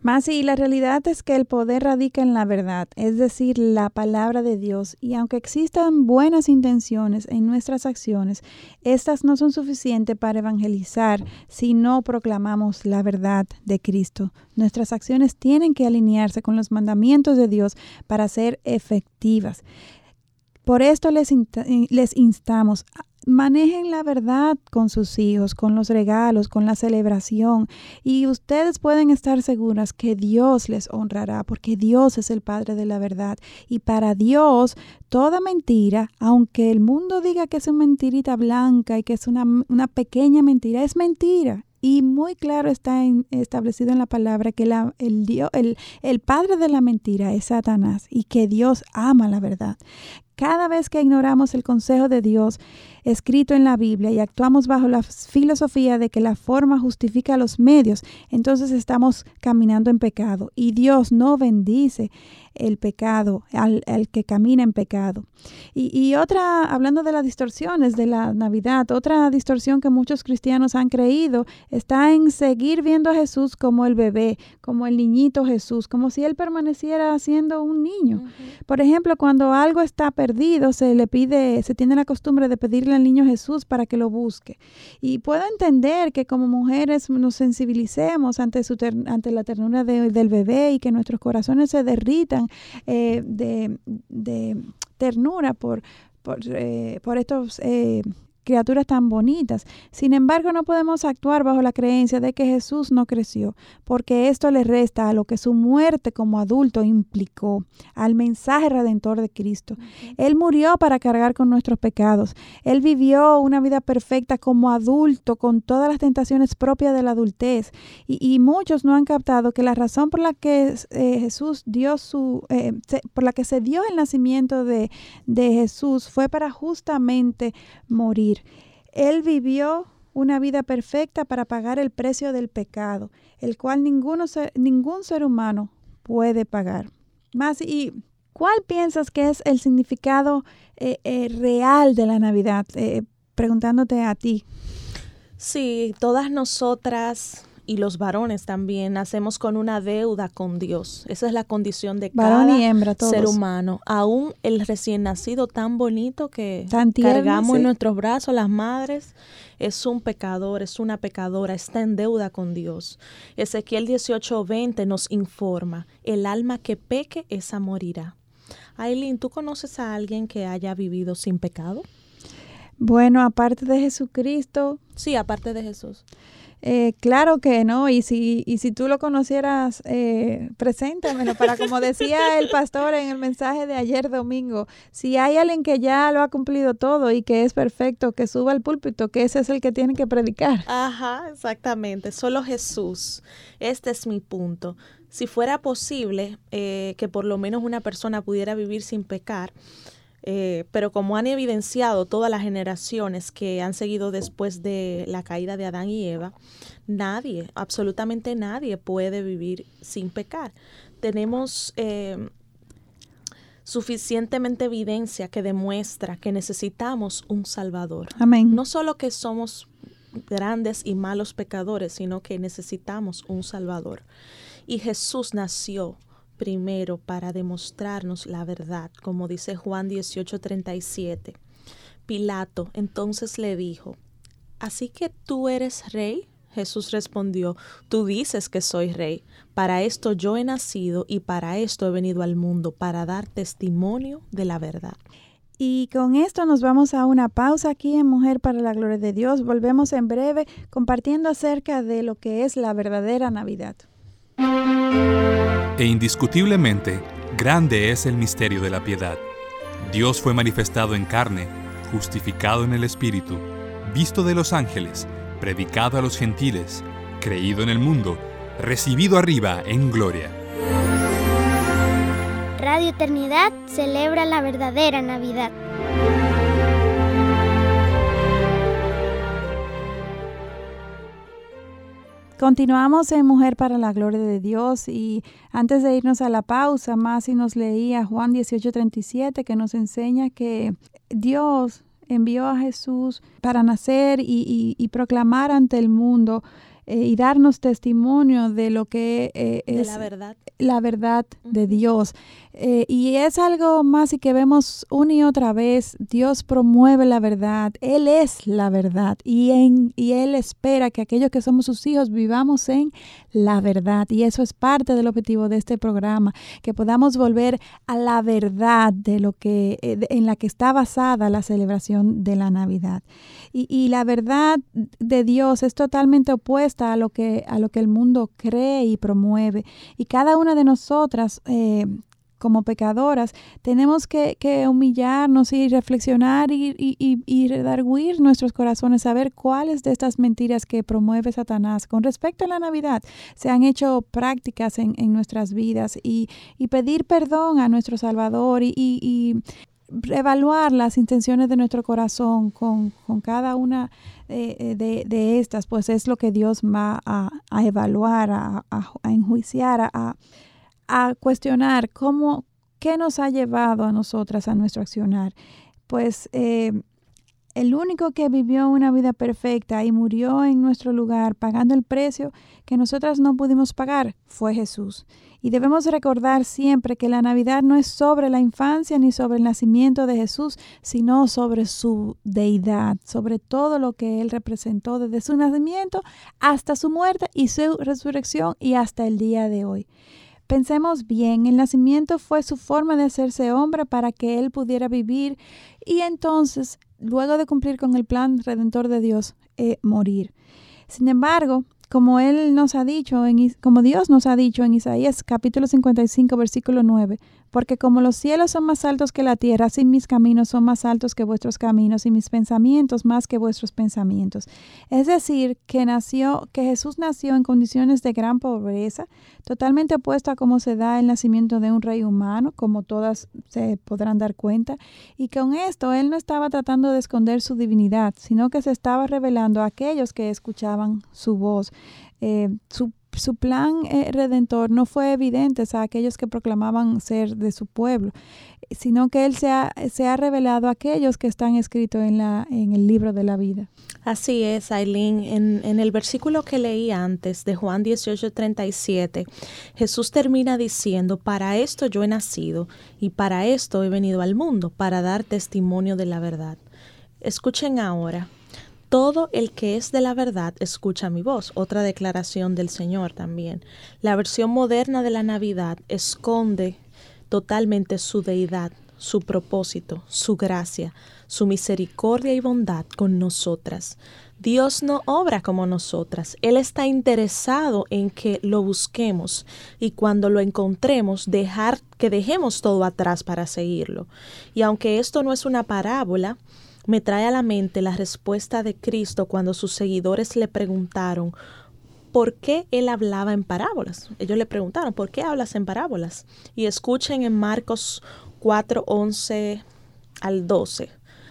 Más y la realidad es que el poder radica en la verdad, es decir, la palabra de Dios. Y aunque existan buenas intenciones en nuestras acciones, estas no son suficientes para evangelizar si no proclamamos la verdad de Cristo. Nuestras acciones tienen que alinearse con los mandamientos de Dios para ser efectivas. Por esto les, les instamos, manejen la verdad con sus hijos, con los regalos, con la celebración. Y ustedes pueden estar seguras que Dios les honrará, porque Dios es el Padre de la verdad. Y para Dios, toda mentira, aunque el mundo diga que es una mentirita blanca y que es una, una pequeña mentira, es mentira. Y muy claro está establecido en la palabra que la, el, Dios, el, el padre de la mentira es Satanás y que Dios ama la verdad. Cada vez que ignoramos el consejo de Dios escrito en la Biblia y actuamos bajo la filosofía de que la forma justifica los medios, entonces estamos caminando en pecado y Dios no bendice el pecado, al, que camina en pecado. Y, otra, hablando de las distorsiones de la Navidad, otra distorsión que muchos cristianos han creído está en seguir viendo a Jesús como el bebé, como el niñito Jesús, como si él permaneciera siendo un niño. Por ejemplo, cuando algo está perdido, se le pide, se tiene la costumbre de pedirle al niño Jesús para que lo busque. Y puedo entender que como mujeres nos sensibilicemos ante, su ante la ternura del bebé y que nuestros corazones se derritan eh, de, de, ternura por, por, eh, por estos eh, criaturas tan bonitas. Sin embargo, no podemos actuar bajo la creencia de que Jesús no creció, porque esto le resta a lo que su muerte como adulto implicó, al mensaje redentor de Cristo. Él murió para cargar con nuestros pecados. Él vivió una vida perfecta como adulto, con todas las tentaciones propias de la adultez. Y, muchos no han captado que la razón por la que eh, Jesús dio su, eh, por la que se dio el nacimiento de, de Jesús fue para justamente morir. Él vivió una vida perfecta para pagar el precio del pecado, el cual ninguno, ningún ser humano puede pagar. Más, ¿y cuál piensas que es el significado eh, eh, real de la Navidad? Eh, preguntándote a ti. Sí, todas nosotras y los varones también nacemos con una deuda con Dios. Esa es la condición de cada ser humano. Aún el recién nacido tan bonito que cargamos en nuestros brazos, las madres, es un pecador, es una pecadora, está en deuda con Dios. Ezequiel 18:20 nos informa, el alma que peque, esa morirá. Aileen, ¿tú conoces a alguien que haya vivido sin pecado? Bueno, aparte de Jesucristo. Sí, aparte de Jesús. Eh, claro que no, y si, y si tú lo conocieras, eh, preséntamelo para, como decía el pastor en el mensaje de ayer domingo, si hay alguien que ya lo ha cumplido todo y que es perfecto, que suba al púlpito, que ese es el que tiene que predicar. Ajá, exactamente, solo Jesús. Este es mi punto. Si fuera posible eh, que por lo menos una persona pudiera vivir sin pecar, eh, pero como han evidenciado todas las generaciones que han seguido después de la caída de Adán y Eva, nadie, absolutamente nadie puede vivir sin pecar. Tenemos eh, suficientemente evidencia que demuestra que necesitamos un Salvador. Amén. No solo que somos grandes y malos pecadores, sino que necesitamos un Salvador. Y Jesús nació primero para demostrarnos la verdad, como dice Juan 18:37. Pilato entonces le dijo, ¿Así que tú eres rey? Jesús respondió, Tú dices que soy rey. Para esto yo he nacido y para esto he venido al mundo, para dar testimonio de la verdad. Y con esto nos vamos a una pausa aquí en Mujer para la Gloria de Dios. Volvemos en breve compartiendo acerca de lo que es la verdadera Navidad. E indiscutiblemente, grande es el misterio de la piedad. Dios fue manifestado en carne, justificado en el Espíritu, visto de los ángeles, predicado a los gentiles, creído en el mundo, recibido arriba en gloria. Radio Eternidad celebra la verdadera Navidad. Continuamos en Mujer para la Gloria de Dios y antes de irnos a la pausa, Masi nos leía Juan 18:37 que nos enseña que Dios envió a Jesús para nacer y, proclamar ante el mundo eh, y darnos testimonio de lo que De es la verdad. la verdad de. Dios. Eh, y es algo más y que vemos una y otra vez, Dios promueve la verdad, Él es la verdad y, en, y Él espera que aquellos que somos sus hijos vivamos en la verdad. Y eso es parte del objetivo de este programa, que podamos volver a la verdad de lo que, eh, en la que está basada la celebración de la Navidad. Y, y la verdad de Dios es totalmente opuesta a lo que, a lo que el mundo cree y promueve. Y cada una de nosotras, eh, como pecadoras, tenemos que, humillarnos y reflexionar y, y, nuestros corazones, saber cuáles de estas mentiras que promueve Satanás con respecto a la Navidad se han hecho prácticas en, en nuestras vidas y, pedir perdón a nuestro Salvador y, evaluar las intenciones de nuestro corazón con, cada una eh, de, de estas, pues es lo que Dios va a, evaluar, a, a- a enjuiciar, a- a, cuestionar cómo, qué nos ha llevado a nosotras a nuestro accionar. Pues eh, el único que vivió una vida perfecta y murió en nuestro lugar pagando el precio que nosotras no pudimos pagar fue Jesús. Y debemos recordar siempre que la Navidad no es sobre la infancia ni sobre el nacimiento de Jesús, sino sobre su deidad, sobre todo lo que Él representó desde su nacimiento hasta su muerte y su resurrección y hasta el día de hoy. Pensemos bien, el nacimiento fue su forma de hacerse hombre para que Él pudiera vivir y entonces, luego de cumplir con el plan redentor de Dios, eh, morir. Sin embargo, como Él nos ha dicho, como Dios nos ha dicho en Isaías capítulo 55, versículo 9, porque como los cielos son más altos que la tierra, así mis caminos son más altos que vuestros caminos y mis pensamientos más que vuestros pensamientos. Es decir, que Jesús nació en condiciones de gran pobreza, totalmente opuesto a cómo se da el nacimiento de un rey humano, como todas se podrán dar cuenta, y con esto él no estaba tratando de esconder su divinidad, sino que se estaba revelando a aquellos que escuchaban su voz. Eh, su plan eh, redentor no fue evidente a aquellos que proclamaban ser de su pueblo, sino que él se ha, revelado a aquellos que están escritos en, en el libro de la vida. Así es, Aileen. En, en el versículo que leí antes de Juan 18:37, Jesús termina diciendo, para esto yo he nacido y para esto he venido al mundo, para dar testimonio de la verdad. Escuchen ahora. Todo el que es de la verdad escucha mi voz. Otra declaración del Señor también. La versión moderna de la Navidad esconde totalmente su deidad, su propósito, su gracia, su misericordia y bondad con nosotras. Dios no obra como nosotras. Él está interesado en que lo busquemos y cuando lo encontremos dejar que dejemos todo atrás para seguirlo. Y aunque esto no es una parábola, me trae a la mente la respuesta de Cristo cuando sus seguidores le preguntaron por qué él hablaba en parábolas. Ellos le preguntaron, ¿por qué hablas en parábolas? Y escuchen en Marcos 4, 11 al 12.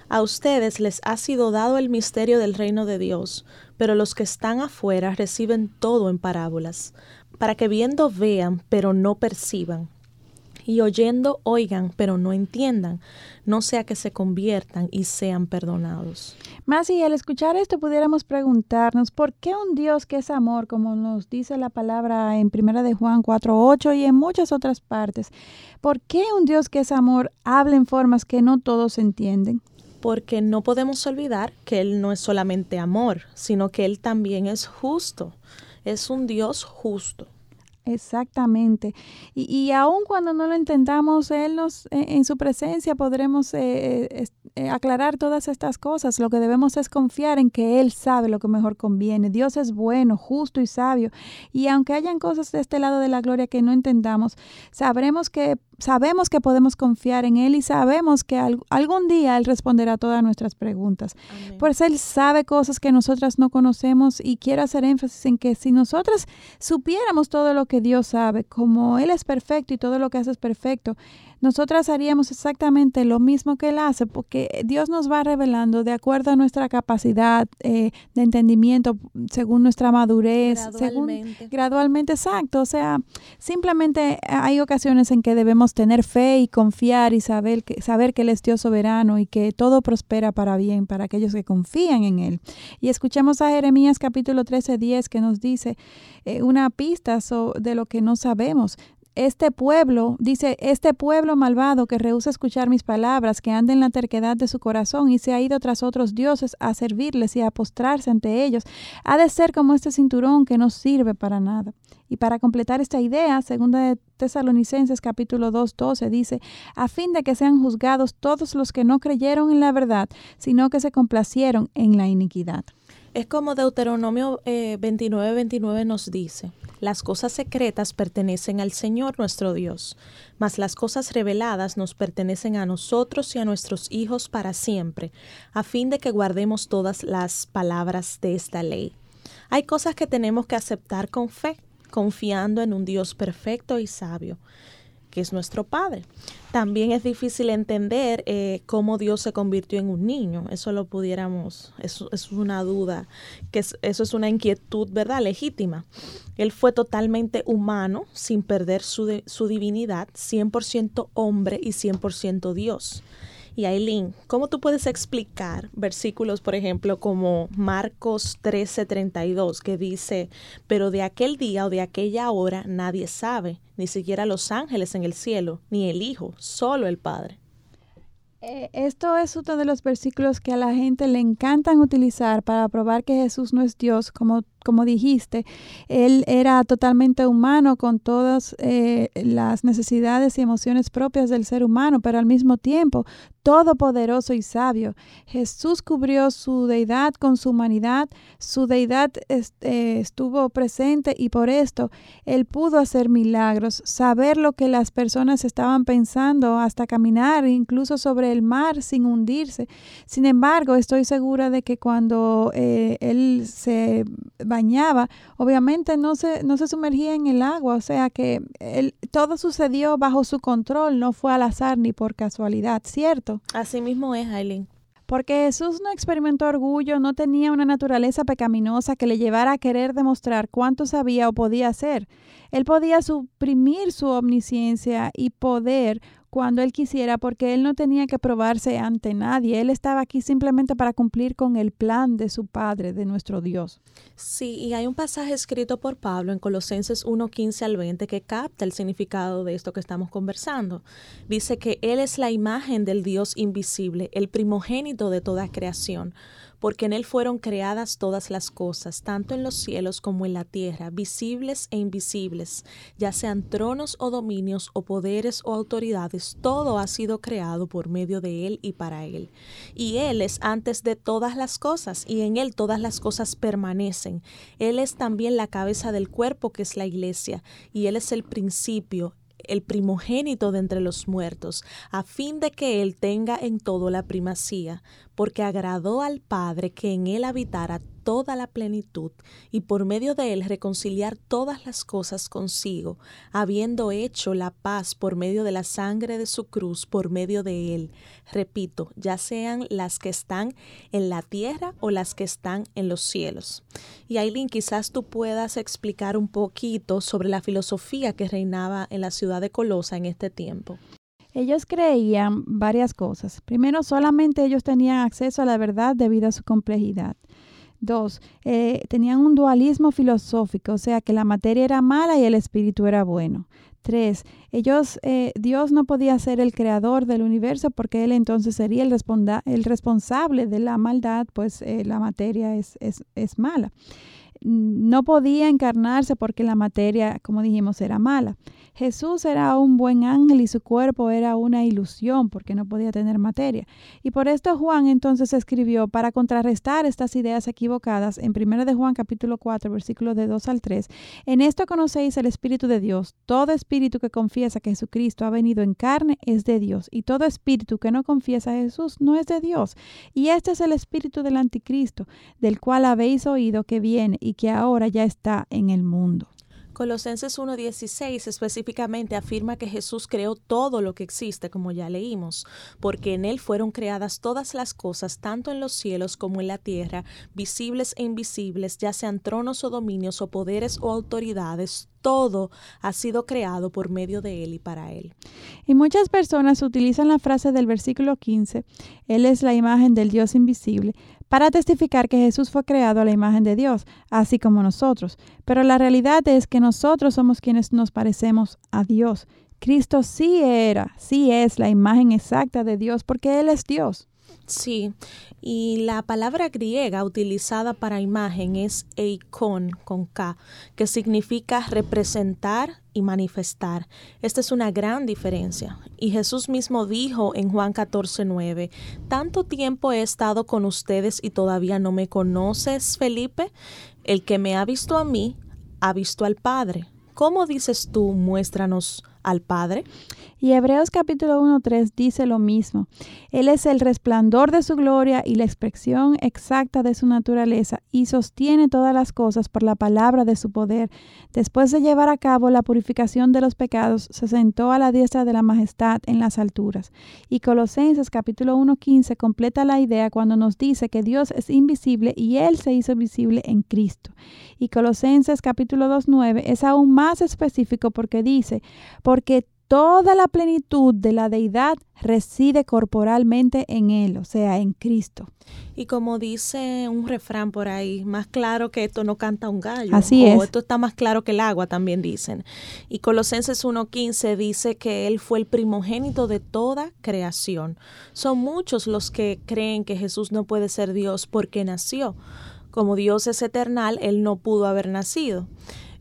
A ustedes les ha sido dado el misterio del reino de Dios, pero los que están afuera reciben todo en parábolas, para que viendo vean, pero no perciban, y oyendo oigan, pero no entiendan, no sea que se conviertan y sean perdonados. Más y al escuchar esto pudiéramos preguntarnos por qué un Dios que es amor, como nos dice la palabra en Primera de Juan 4:8 y en muchas otras partes, por qué un Dios que es amor habla en formas que no todos entienden. Porque no podemos olvidar que Él no es solamente amor, sino que Él también es justo. Es un Dios justo. Exactamente. Y, y aun cuando no lo entendamos, Él nos, en, en su presencia podremos eh, eh, eh, aclarar todas estas cosas. Lo que debemos es confiar en que Él sabe lo que mejor conviene. Dios es bueno, justo y sabio. Y aunque hayan cosas de este lado de la gloria que no entendamos, sabremos que sabemos que podemos confiar en Él y sabemos que al, algún día Él responderá todas nuestras preguntas. Amén. Pues Él sabe cosas que nosotras no conocemos y quiero hacer énfasis en que si nosotras supiéramos todo lo que Dios sabe, como Él es perfecto y todo lo que hace es perfecto, nosotras haríamos exactamente lo mismo que Él hace, porque Dios nos va revelando de acuerdo a nuestra capacidad eh, de entendimiento, según nuestra madurez, según Gradualmente. gradualmente, exacto. O sea, simplemente hay ocasiones en que debemos tener fe y confiar y saber que, saber que Él es Dios soberano y que todo prospera para bien para aquellos que confían en Él. Y escuchamos a Jeremías capítulo 13, 10 que nos dice eh, una pista de lo que no sabemos este pueblo, dice, este pueblo malvado que rehúsa escuchar mis palabras, que anda en la terquedad de su corazón y se ha ido tras otros dioses a servirles y a postrarse ante ellos, ha de ser como este cinturón que no sirve para nada. Y para completar esta idea, segunda de Tesalonicenses capítulo 2, 12 dice, a fin de que sean juzgados todos los que no creyeron en la verdad, sino que se complacieron en la iniquidad. Es como Deuteronomio 29, eh, 29 nos dice, las cosas secretas pertenecen al Señor nuestro Dios, mas las cosas reveladas nos pertenecen a nosotros y a nuestros hijos para siempre, a fin de que guardemos todas las palabras de esta ley. Hay cosas que tenemos que aceptar con fe, confiando en un Dios perfecto y sabio que es nuestro Padre. También es difícil entender eh, cómo Dios se convirtió en un niño. Eso lo pudiéramos, eso, es una duda, que eso es una inquietud, ¿verdad? Legítima. Él fue totalmente humano, sin perder su, su divinidad, 100% hombre y 100% Dios. Y Aileen, ¿cómo tú puedes explicar versículos, por ejemplo, como Marcos 13:32, que dice, pero de aquel día o de aquella hora nadie sabe, ni siquiera los ángeles en el cielo, ni el Hijo, solo el Padre? Eh, esto es uno de los versículos que a la gente le encantan utilizar para probar que Jesús no es Dios, como como dijiste, él era totalmente humano con todas eh, las necesidades y emociones propias del ser humano, pero al mismo tiempo todopoderoso y sabio. Jesús cubrió su deidad con su humanidad, su deidad eh, estuvo presente y por esto él pudo hacer milagros, saber lo que las personas estaban pensando, hasta caminar incluso sobre el mar sin hundirse. Sin embargo, estoy segura de que cuando eh, él se bañaba, obviamente no se, no se sumergía en el agua, o sea que todo sucedió bajo su control, no fue al azar ni por casualidad, ¿cierto? Así mismo es, Aileen. Porque Jesús no experimentó orgullo, no tenía una naturaleza pecaminosa que le llevara a querer demostrar cuánto sabía o podía hacer. Él podía suprimir su omnisciencia y poder cuando él quisiera, porque él no tenía que probarse ante nadie. Él estaba aquí simplemente para cumplir con el plan de su Padre, de nuestro Dios. Sí, y hay un pasaje escrito por Pablo en Colosenses 1, 15 al 20 que capta el significado de esto que estamos conversando. Dice que Él es la imagen del Dios invisible, el primogénito de toda creación porque en Él fueron creadas todas las cosas, tanto en los cielos como en la tierra, visibles e invisibles, ya sean tronos o dominios o poderes o autoridades, todo ha sido creado por medio de Él y para Él. Y Él es antes de todas las cosas, y en Él todas las cosas permanecen. Él es también la cabeza del cuerpo que es la iglesia, y Él es el principio, el primogénito de entre los muertos, a fin de que Él tenga en todo la primacía, porque agradó al Padre que en Él habitara toda la plenitud y por medio de él reconciliar todas las cosas consigo, habiendo hecho la paz por medio de la sangre de su cruz, por medio de él. Repito, ya sean las que están en la tierra o las que están en los cielos. Y Aileen, quizás tú puedas explicar un poquito sobre la filosofía que reinaba en la ciudad de Colosa en este tiempo. Ellos creían varias cosas. Primero, solamente ellos tenían acceso a la verdad debido a su complejidad. Dos, eh, tenían un dualismo filosófico, o sea que la materia era mala y el espíritu era bueno. Tres, ellos, eh, Dios no podía ser el creador del universo porque Él entonces sería el, responsable de la maldad, pues eh, la materia es, es, es mala no podía encarnarse porque la materia, como dijimos, era mala. Jesús era un buen ángel y su cuerpo era una ilusión porque no podía tener materia. Y por esto Juan entonces escribió para contrarrestar estas ideas equivocadas en 1 de Juan capítulo 4 versículos de 2 al 3. En esto conocéis el Espíritu de Dios. Todo espíritu que confiesa que Jesucristo ha venido en carne es de Dios. Y todo espíritu que no confiesa a Jesús no es de Dios. Y este es el espíritu del anticristo, del cual habéis oído que viene y que ahora ya está en el mundo. Colosenses 1.16 específicamente afirma que Jesús creó todo lo que existe, como ya leímos, porque en Él fueron creadas todas las cosas, tanto en los cielos como en la tierra, visibles e invisibles, ya sean tronos o dominios o poderes o autoridades, todo ha sido creado por medio de Él y para Él. Y muchas personas utilizan la frase del versículo 15, Él es la imagen del Dios invisible, para testificar que Jesús fue creado a la imagen de Dios, así como nosotros. Pero la realidad es que nosotros somos quienes nos parecemos a Dios. Cristo sí era, sí es la imagen exacta de Dios porque Él es Dios. Sí, y la palabra griega utilizada para imagen es eikon con K, que significa representar y manifestar. Esta es una gran diferencia. Y Jesús mismo dijo en Juan 14, 9, Tanto tiempo he estado con ustedes y todavía no me conoces, Felipe. El que me ha visto a mí, ha visto al Padre. ¿Cómo dices tú, muéstranos al Padre? Y Hebreos capítulo 1.3 dice lo mismo. Él es el resplandor de su gloria y la expresión exacta de su naturaleza y sostiene todas las cosas por la palabra de su poder. Después de llevar a cabo la purificación de los pecados, se sentó a la diestra de la majestad en las alturas. Y Colosenses capítulo 1.15 completa la idea cuando nos dice que Dios es invisible y Él se hizo visible en Cristo. Y Colosenses capítulo 2.9 es aún más específico porque dice, porque toda la plenitud de la deidad reside corporalmente en Él, o sea, en Cristo. Y como dice un refrán por ahí, más claro que esto no canta un gallo. Así o es. Esto está más claro que el agua, también dicen. Y Colosenses 1.15 dice que Él fue el primogénito de toda creación. Son muchos los que creen que Jesús no puede ser Dios porque nació. Como Dios es eternal, Él no pudo haber nacido.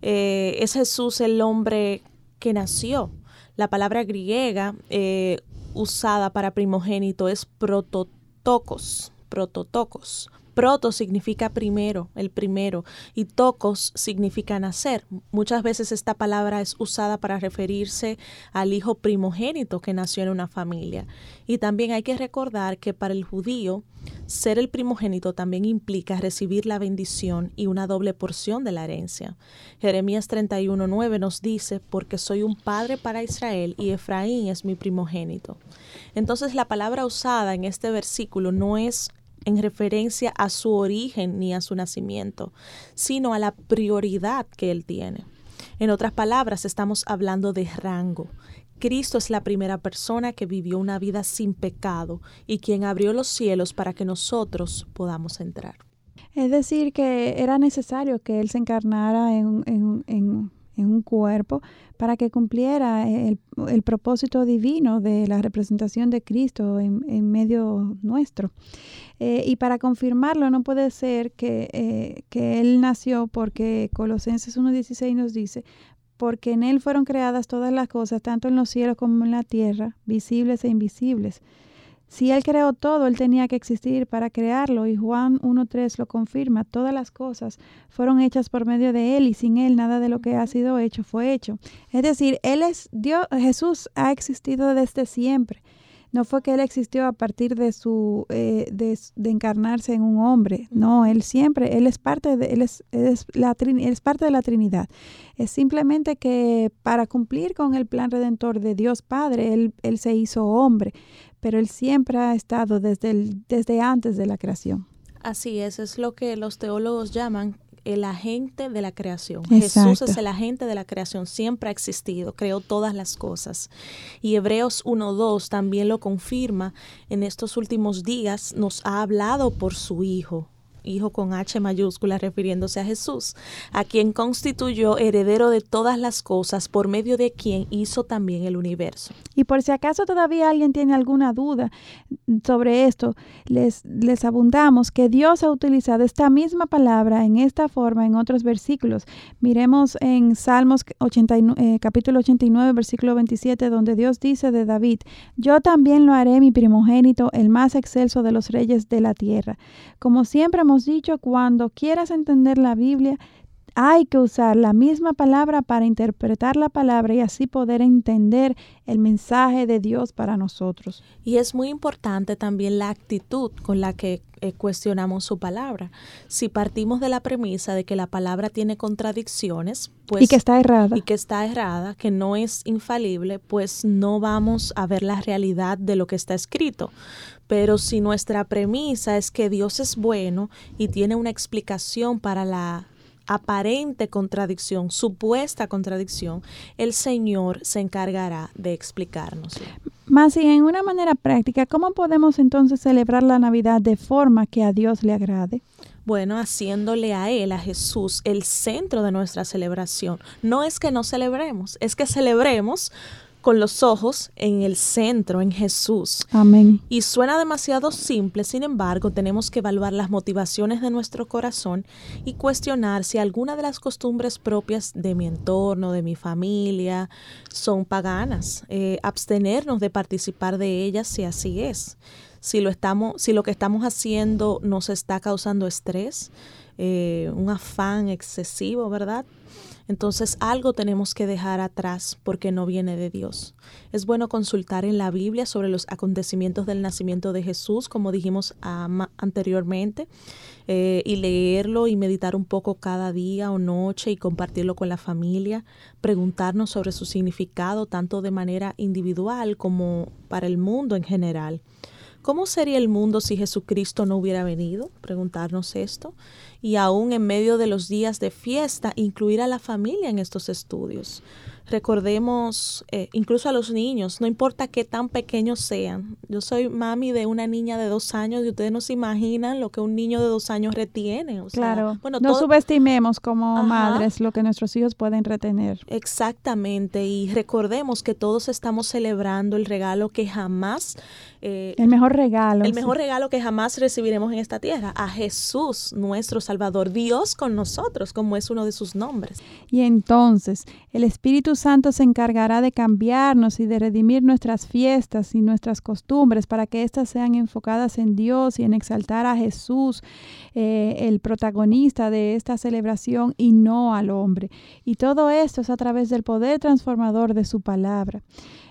Eh, es Jesús el hombre que nació la palabra griega eh, usada para primogénito es prototokos, prototokos. Proto significa primero, el primero, y tocos significa nacer. Muchas veces esta palabra es usada para referirse al hijo primogénito que nació en una familia. Y también hay que recordar que para el judío, ser el primogénito también implica recibir la bendición y una doble porción de la herencia. Jeremías 31.9 nos dice, porque soy un padre para Israel y Efraín es mi primogénito. Entonces la palabra usada en este versículo no es en referencia a su origen ni a su nacimiento, sino a la prioridad que él tiene. En otras palabras, estamos hablando de rango. Cristo es la primera persona que vivió una vida sin pecado y quien abrió los cielos para que nosotros podamos entrar. Es decir, que era necesario que Él se encarnara en, en, en un cuerpo para que cumpliera el, el, propósito divino de la representación de Cristo en, en medio nuestro. Eh, y para confirmarlo, no puede ser que, eh, que Él nació porque Colosenses 1.16 nos dice, porque en Él fueron creadas todas las cosas, tanto en los cielos como en la tierra, visibles e invisibles si Él creó todo, Él tenía que existir para crearlo y Juan 1.3 lo confirma. Todas las cosas fueron hechas por medio de Él y sin Él nada de lo que ha sido hecho fue hecho. Es decir, Él es Dios, Jesús ha existido desde siempre. No fue que Él existió a partir de su eh, de, de, encarnarse en un hombre. No, Él siempre, Él es parte de, Él es, es la, él es parte de la Trinidad. Es simplemente que para cumplir con el plan redentor de Dios Padre, Él, él se hizo hombre pero Él siempre ha estado desde, el, desde antes de la creación. Así es, es lo que los teólogos llaman el agente de la creación. Exacto. Jesús es el agente de la creación, siempre ha existido, creó todas las cosas. Y Hebreos 1.2 también lo confirma, en estos últimos días nos ha hablado por su Hijo, Hijo con H mayúscula, refiriéndose a Jesús, a quien constituyó heredero de todas las cosas, por medio de quien hizo también el universo. Y por si acaso todavía alguien tiene alguna duda sobre esto, les, les abundamos que Dios ha utilizado esta misma palabra en esta forma en otros versículos. Miremos en Salmos 89, eh, capítulo 89, versículo 27, donde Dios dice de David, yo también lo haré mi primogénito, el más excelso de los reyes de la tierra. Como siempre hemos dicho, cuando quieras entender la Biblia, hay que usar la misma palabra para interpretar la palabra y así poder entender el mensaje de Dios para nosotros. Y es muy importante también la actitud con la que eh, cuestionamos su palabra. Si partimos de la premisa de que la palabra tiene contradicciones, pues y que está errada y que está errada, que no es infalible, pues no vamos a ver la realidad de lo que está escrito. Pero si nuestra premisa es que Dios es bueno y tiene una explicación para la aparente contradicción, supuesta contradicción, el Señor se encargará de explicarnos. Más y en una manera práctica, ¿cómo podemos entonces celebrar la Navidad de forma que a Dios le agrade? Bueno, haciéndole a Él, a Jesús, el centro de nuestra celebración. No es que no celebremos, es que celebremos con los ojos en el centro, en Jesús. Amén. Y suena demasiado simple, sin embargo, tenemos que evaluar las motivaciones de nuestro corazón y cuestionar si alguna de las costumbres propias de mi entorno, de mi familia, son paganas. Eh, abstenernos de participar de ellas si así es. Si lo, estamos, si lo que estamos haciendo nos está causando estrés, eh, un afán excesivo, ¿verdad? Entonces algo tenemos que dejar atrás porque no viene de Dios. Es bueno consultar en la Biblia sobre los acontecimientos del nacimiento de Jesús, como dijimos anteriormente, eh, y leerlo y meditar un poco cada día o noche y compartirlo con la familia, preguntarnos sobre su significado tanto de manera individual como para el mundo en general. ¿Cómo sería el mundo si Jesucristo no hubiera venido? Preguntarnos esto. Y aún en medio de los días de fiesta, incluir a la familia en estos estudios. Recordemos eh, incluso a los niños, no importa qué tan pequeños sean. Yo soy mami de una niña de dos años y ustedes no se imaginan lo que un niño de dos años retiene. claro, bueno, no subestimemos como madres lo que nuestros hijos pueden retener. Exactamente, y recordemos que todos estamos celebrando el regalo que jamás... Eh, el mejor regalo. El mejor regalo que jamás recibiremos en esta tierra, a Jesús, nuestro Salvador, Dios con nosotros, como es uno de sus nombres. Y entonces, el Espíritu Santo se encargará de cambiarnos y de redimir nuestras fiestas y nuestras costumbres para que éstas sean enfocadas en Dios y en exaltar a Jesús, eh, el protagonista de esta celebración, y no al hombre. Y todo esto es a través del poder transformador de su palabra.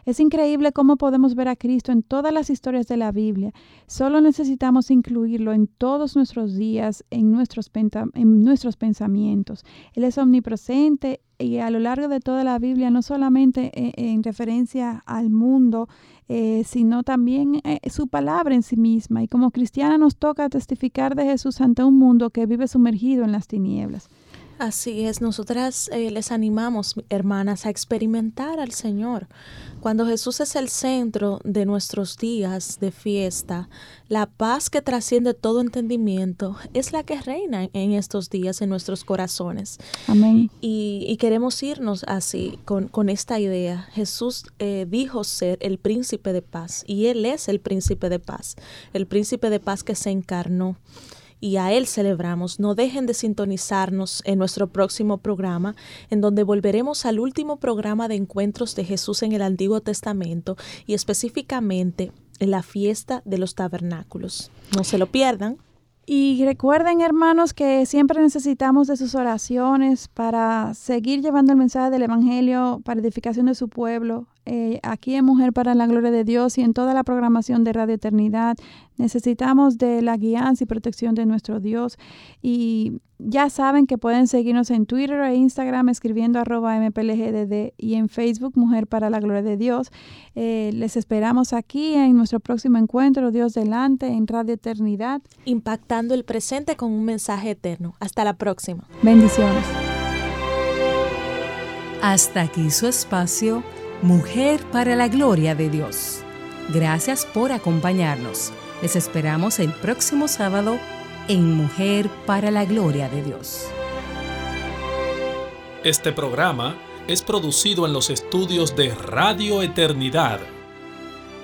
Es increíble cómo podemos ver a Cristo en todas las historias de la Biblia. Solo necesitamos incluirlo en todos nuestros días, en nuestros, en nuestros pensamientos. Él es omnipresente y a lo largo de toda la Biblia, no solamente eh, en, referencia al mundo, eh, sino también eh, su palabra en sí misma. Y como cristiana nos toca testificar de Jesús ante un mundo que vive sumergido en las tinieblas. Así es, nosotras eh, les animamos, hermanas, a experimentar al Señor. Cuando Jesús es el centro de nuestros días de fiesta, la paz que trasciende todo entendimiento es la que reina en estos días en nuestros corazones. Amén. Y, queremos irnos así, con, con esta idea. Jesús eh, dijo ser el príncipe de paz y Él es el príncipe de paz, el príncipe de paz que se encarnó y a Él celebramos. No dejen de sintonizarnos en nuestro próximo programa, en donde volveremos al último programa de encuentros de Jesús en el Antiguo Testamento y específicamente en la fiesta de los tabernáculos. No se lo pierdan. Y recuerden, hermanos, que siempre necesitamos de sus oraciones para seguir llevando el mensaje del Evangelio para edificación de su pueblo. Eh, aquí en Mujer para la Gloria de Dios y en toda la programación de Radio Eternidad. Necesitamos de la guianza y protección de nuestro Dios. Y ya saben que pueden seguirnos en Twitter e Instagram escribiendo arroba mplgdd y en Facebook Mujer para la Gloria de Dios. Eh, les esperamos aquí en nuestro próximo encuentro, Dios delante, en Radio Eternidad. Impactando el presente con un mensaje eterno. Hasta la próxima. Bendiciones. Hasta aquí su espacio Mujer para la Gloria de Dios. Gracias por acompañarnos. Les esperamos el próximo sábado en Mujer para la Gloria de Dios. Este programa es producido en los estudios de Radio Eternidad.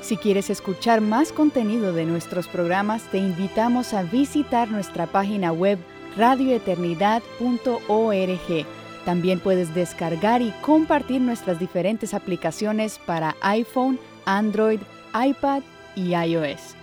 Si quieres escuchar más contenido de nuestros programas, te invitamos a visitar nuestra página web radioeternidad.org también puedes descargar y compartir nuestras diferentes aplicaciones para iPhone, Android, iPad y iOS.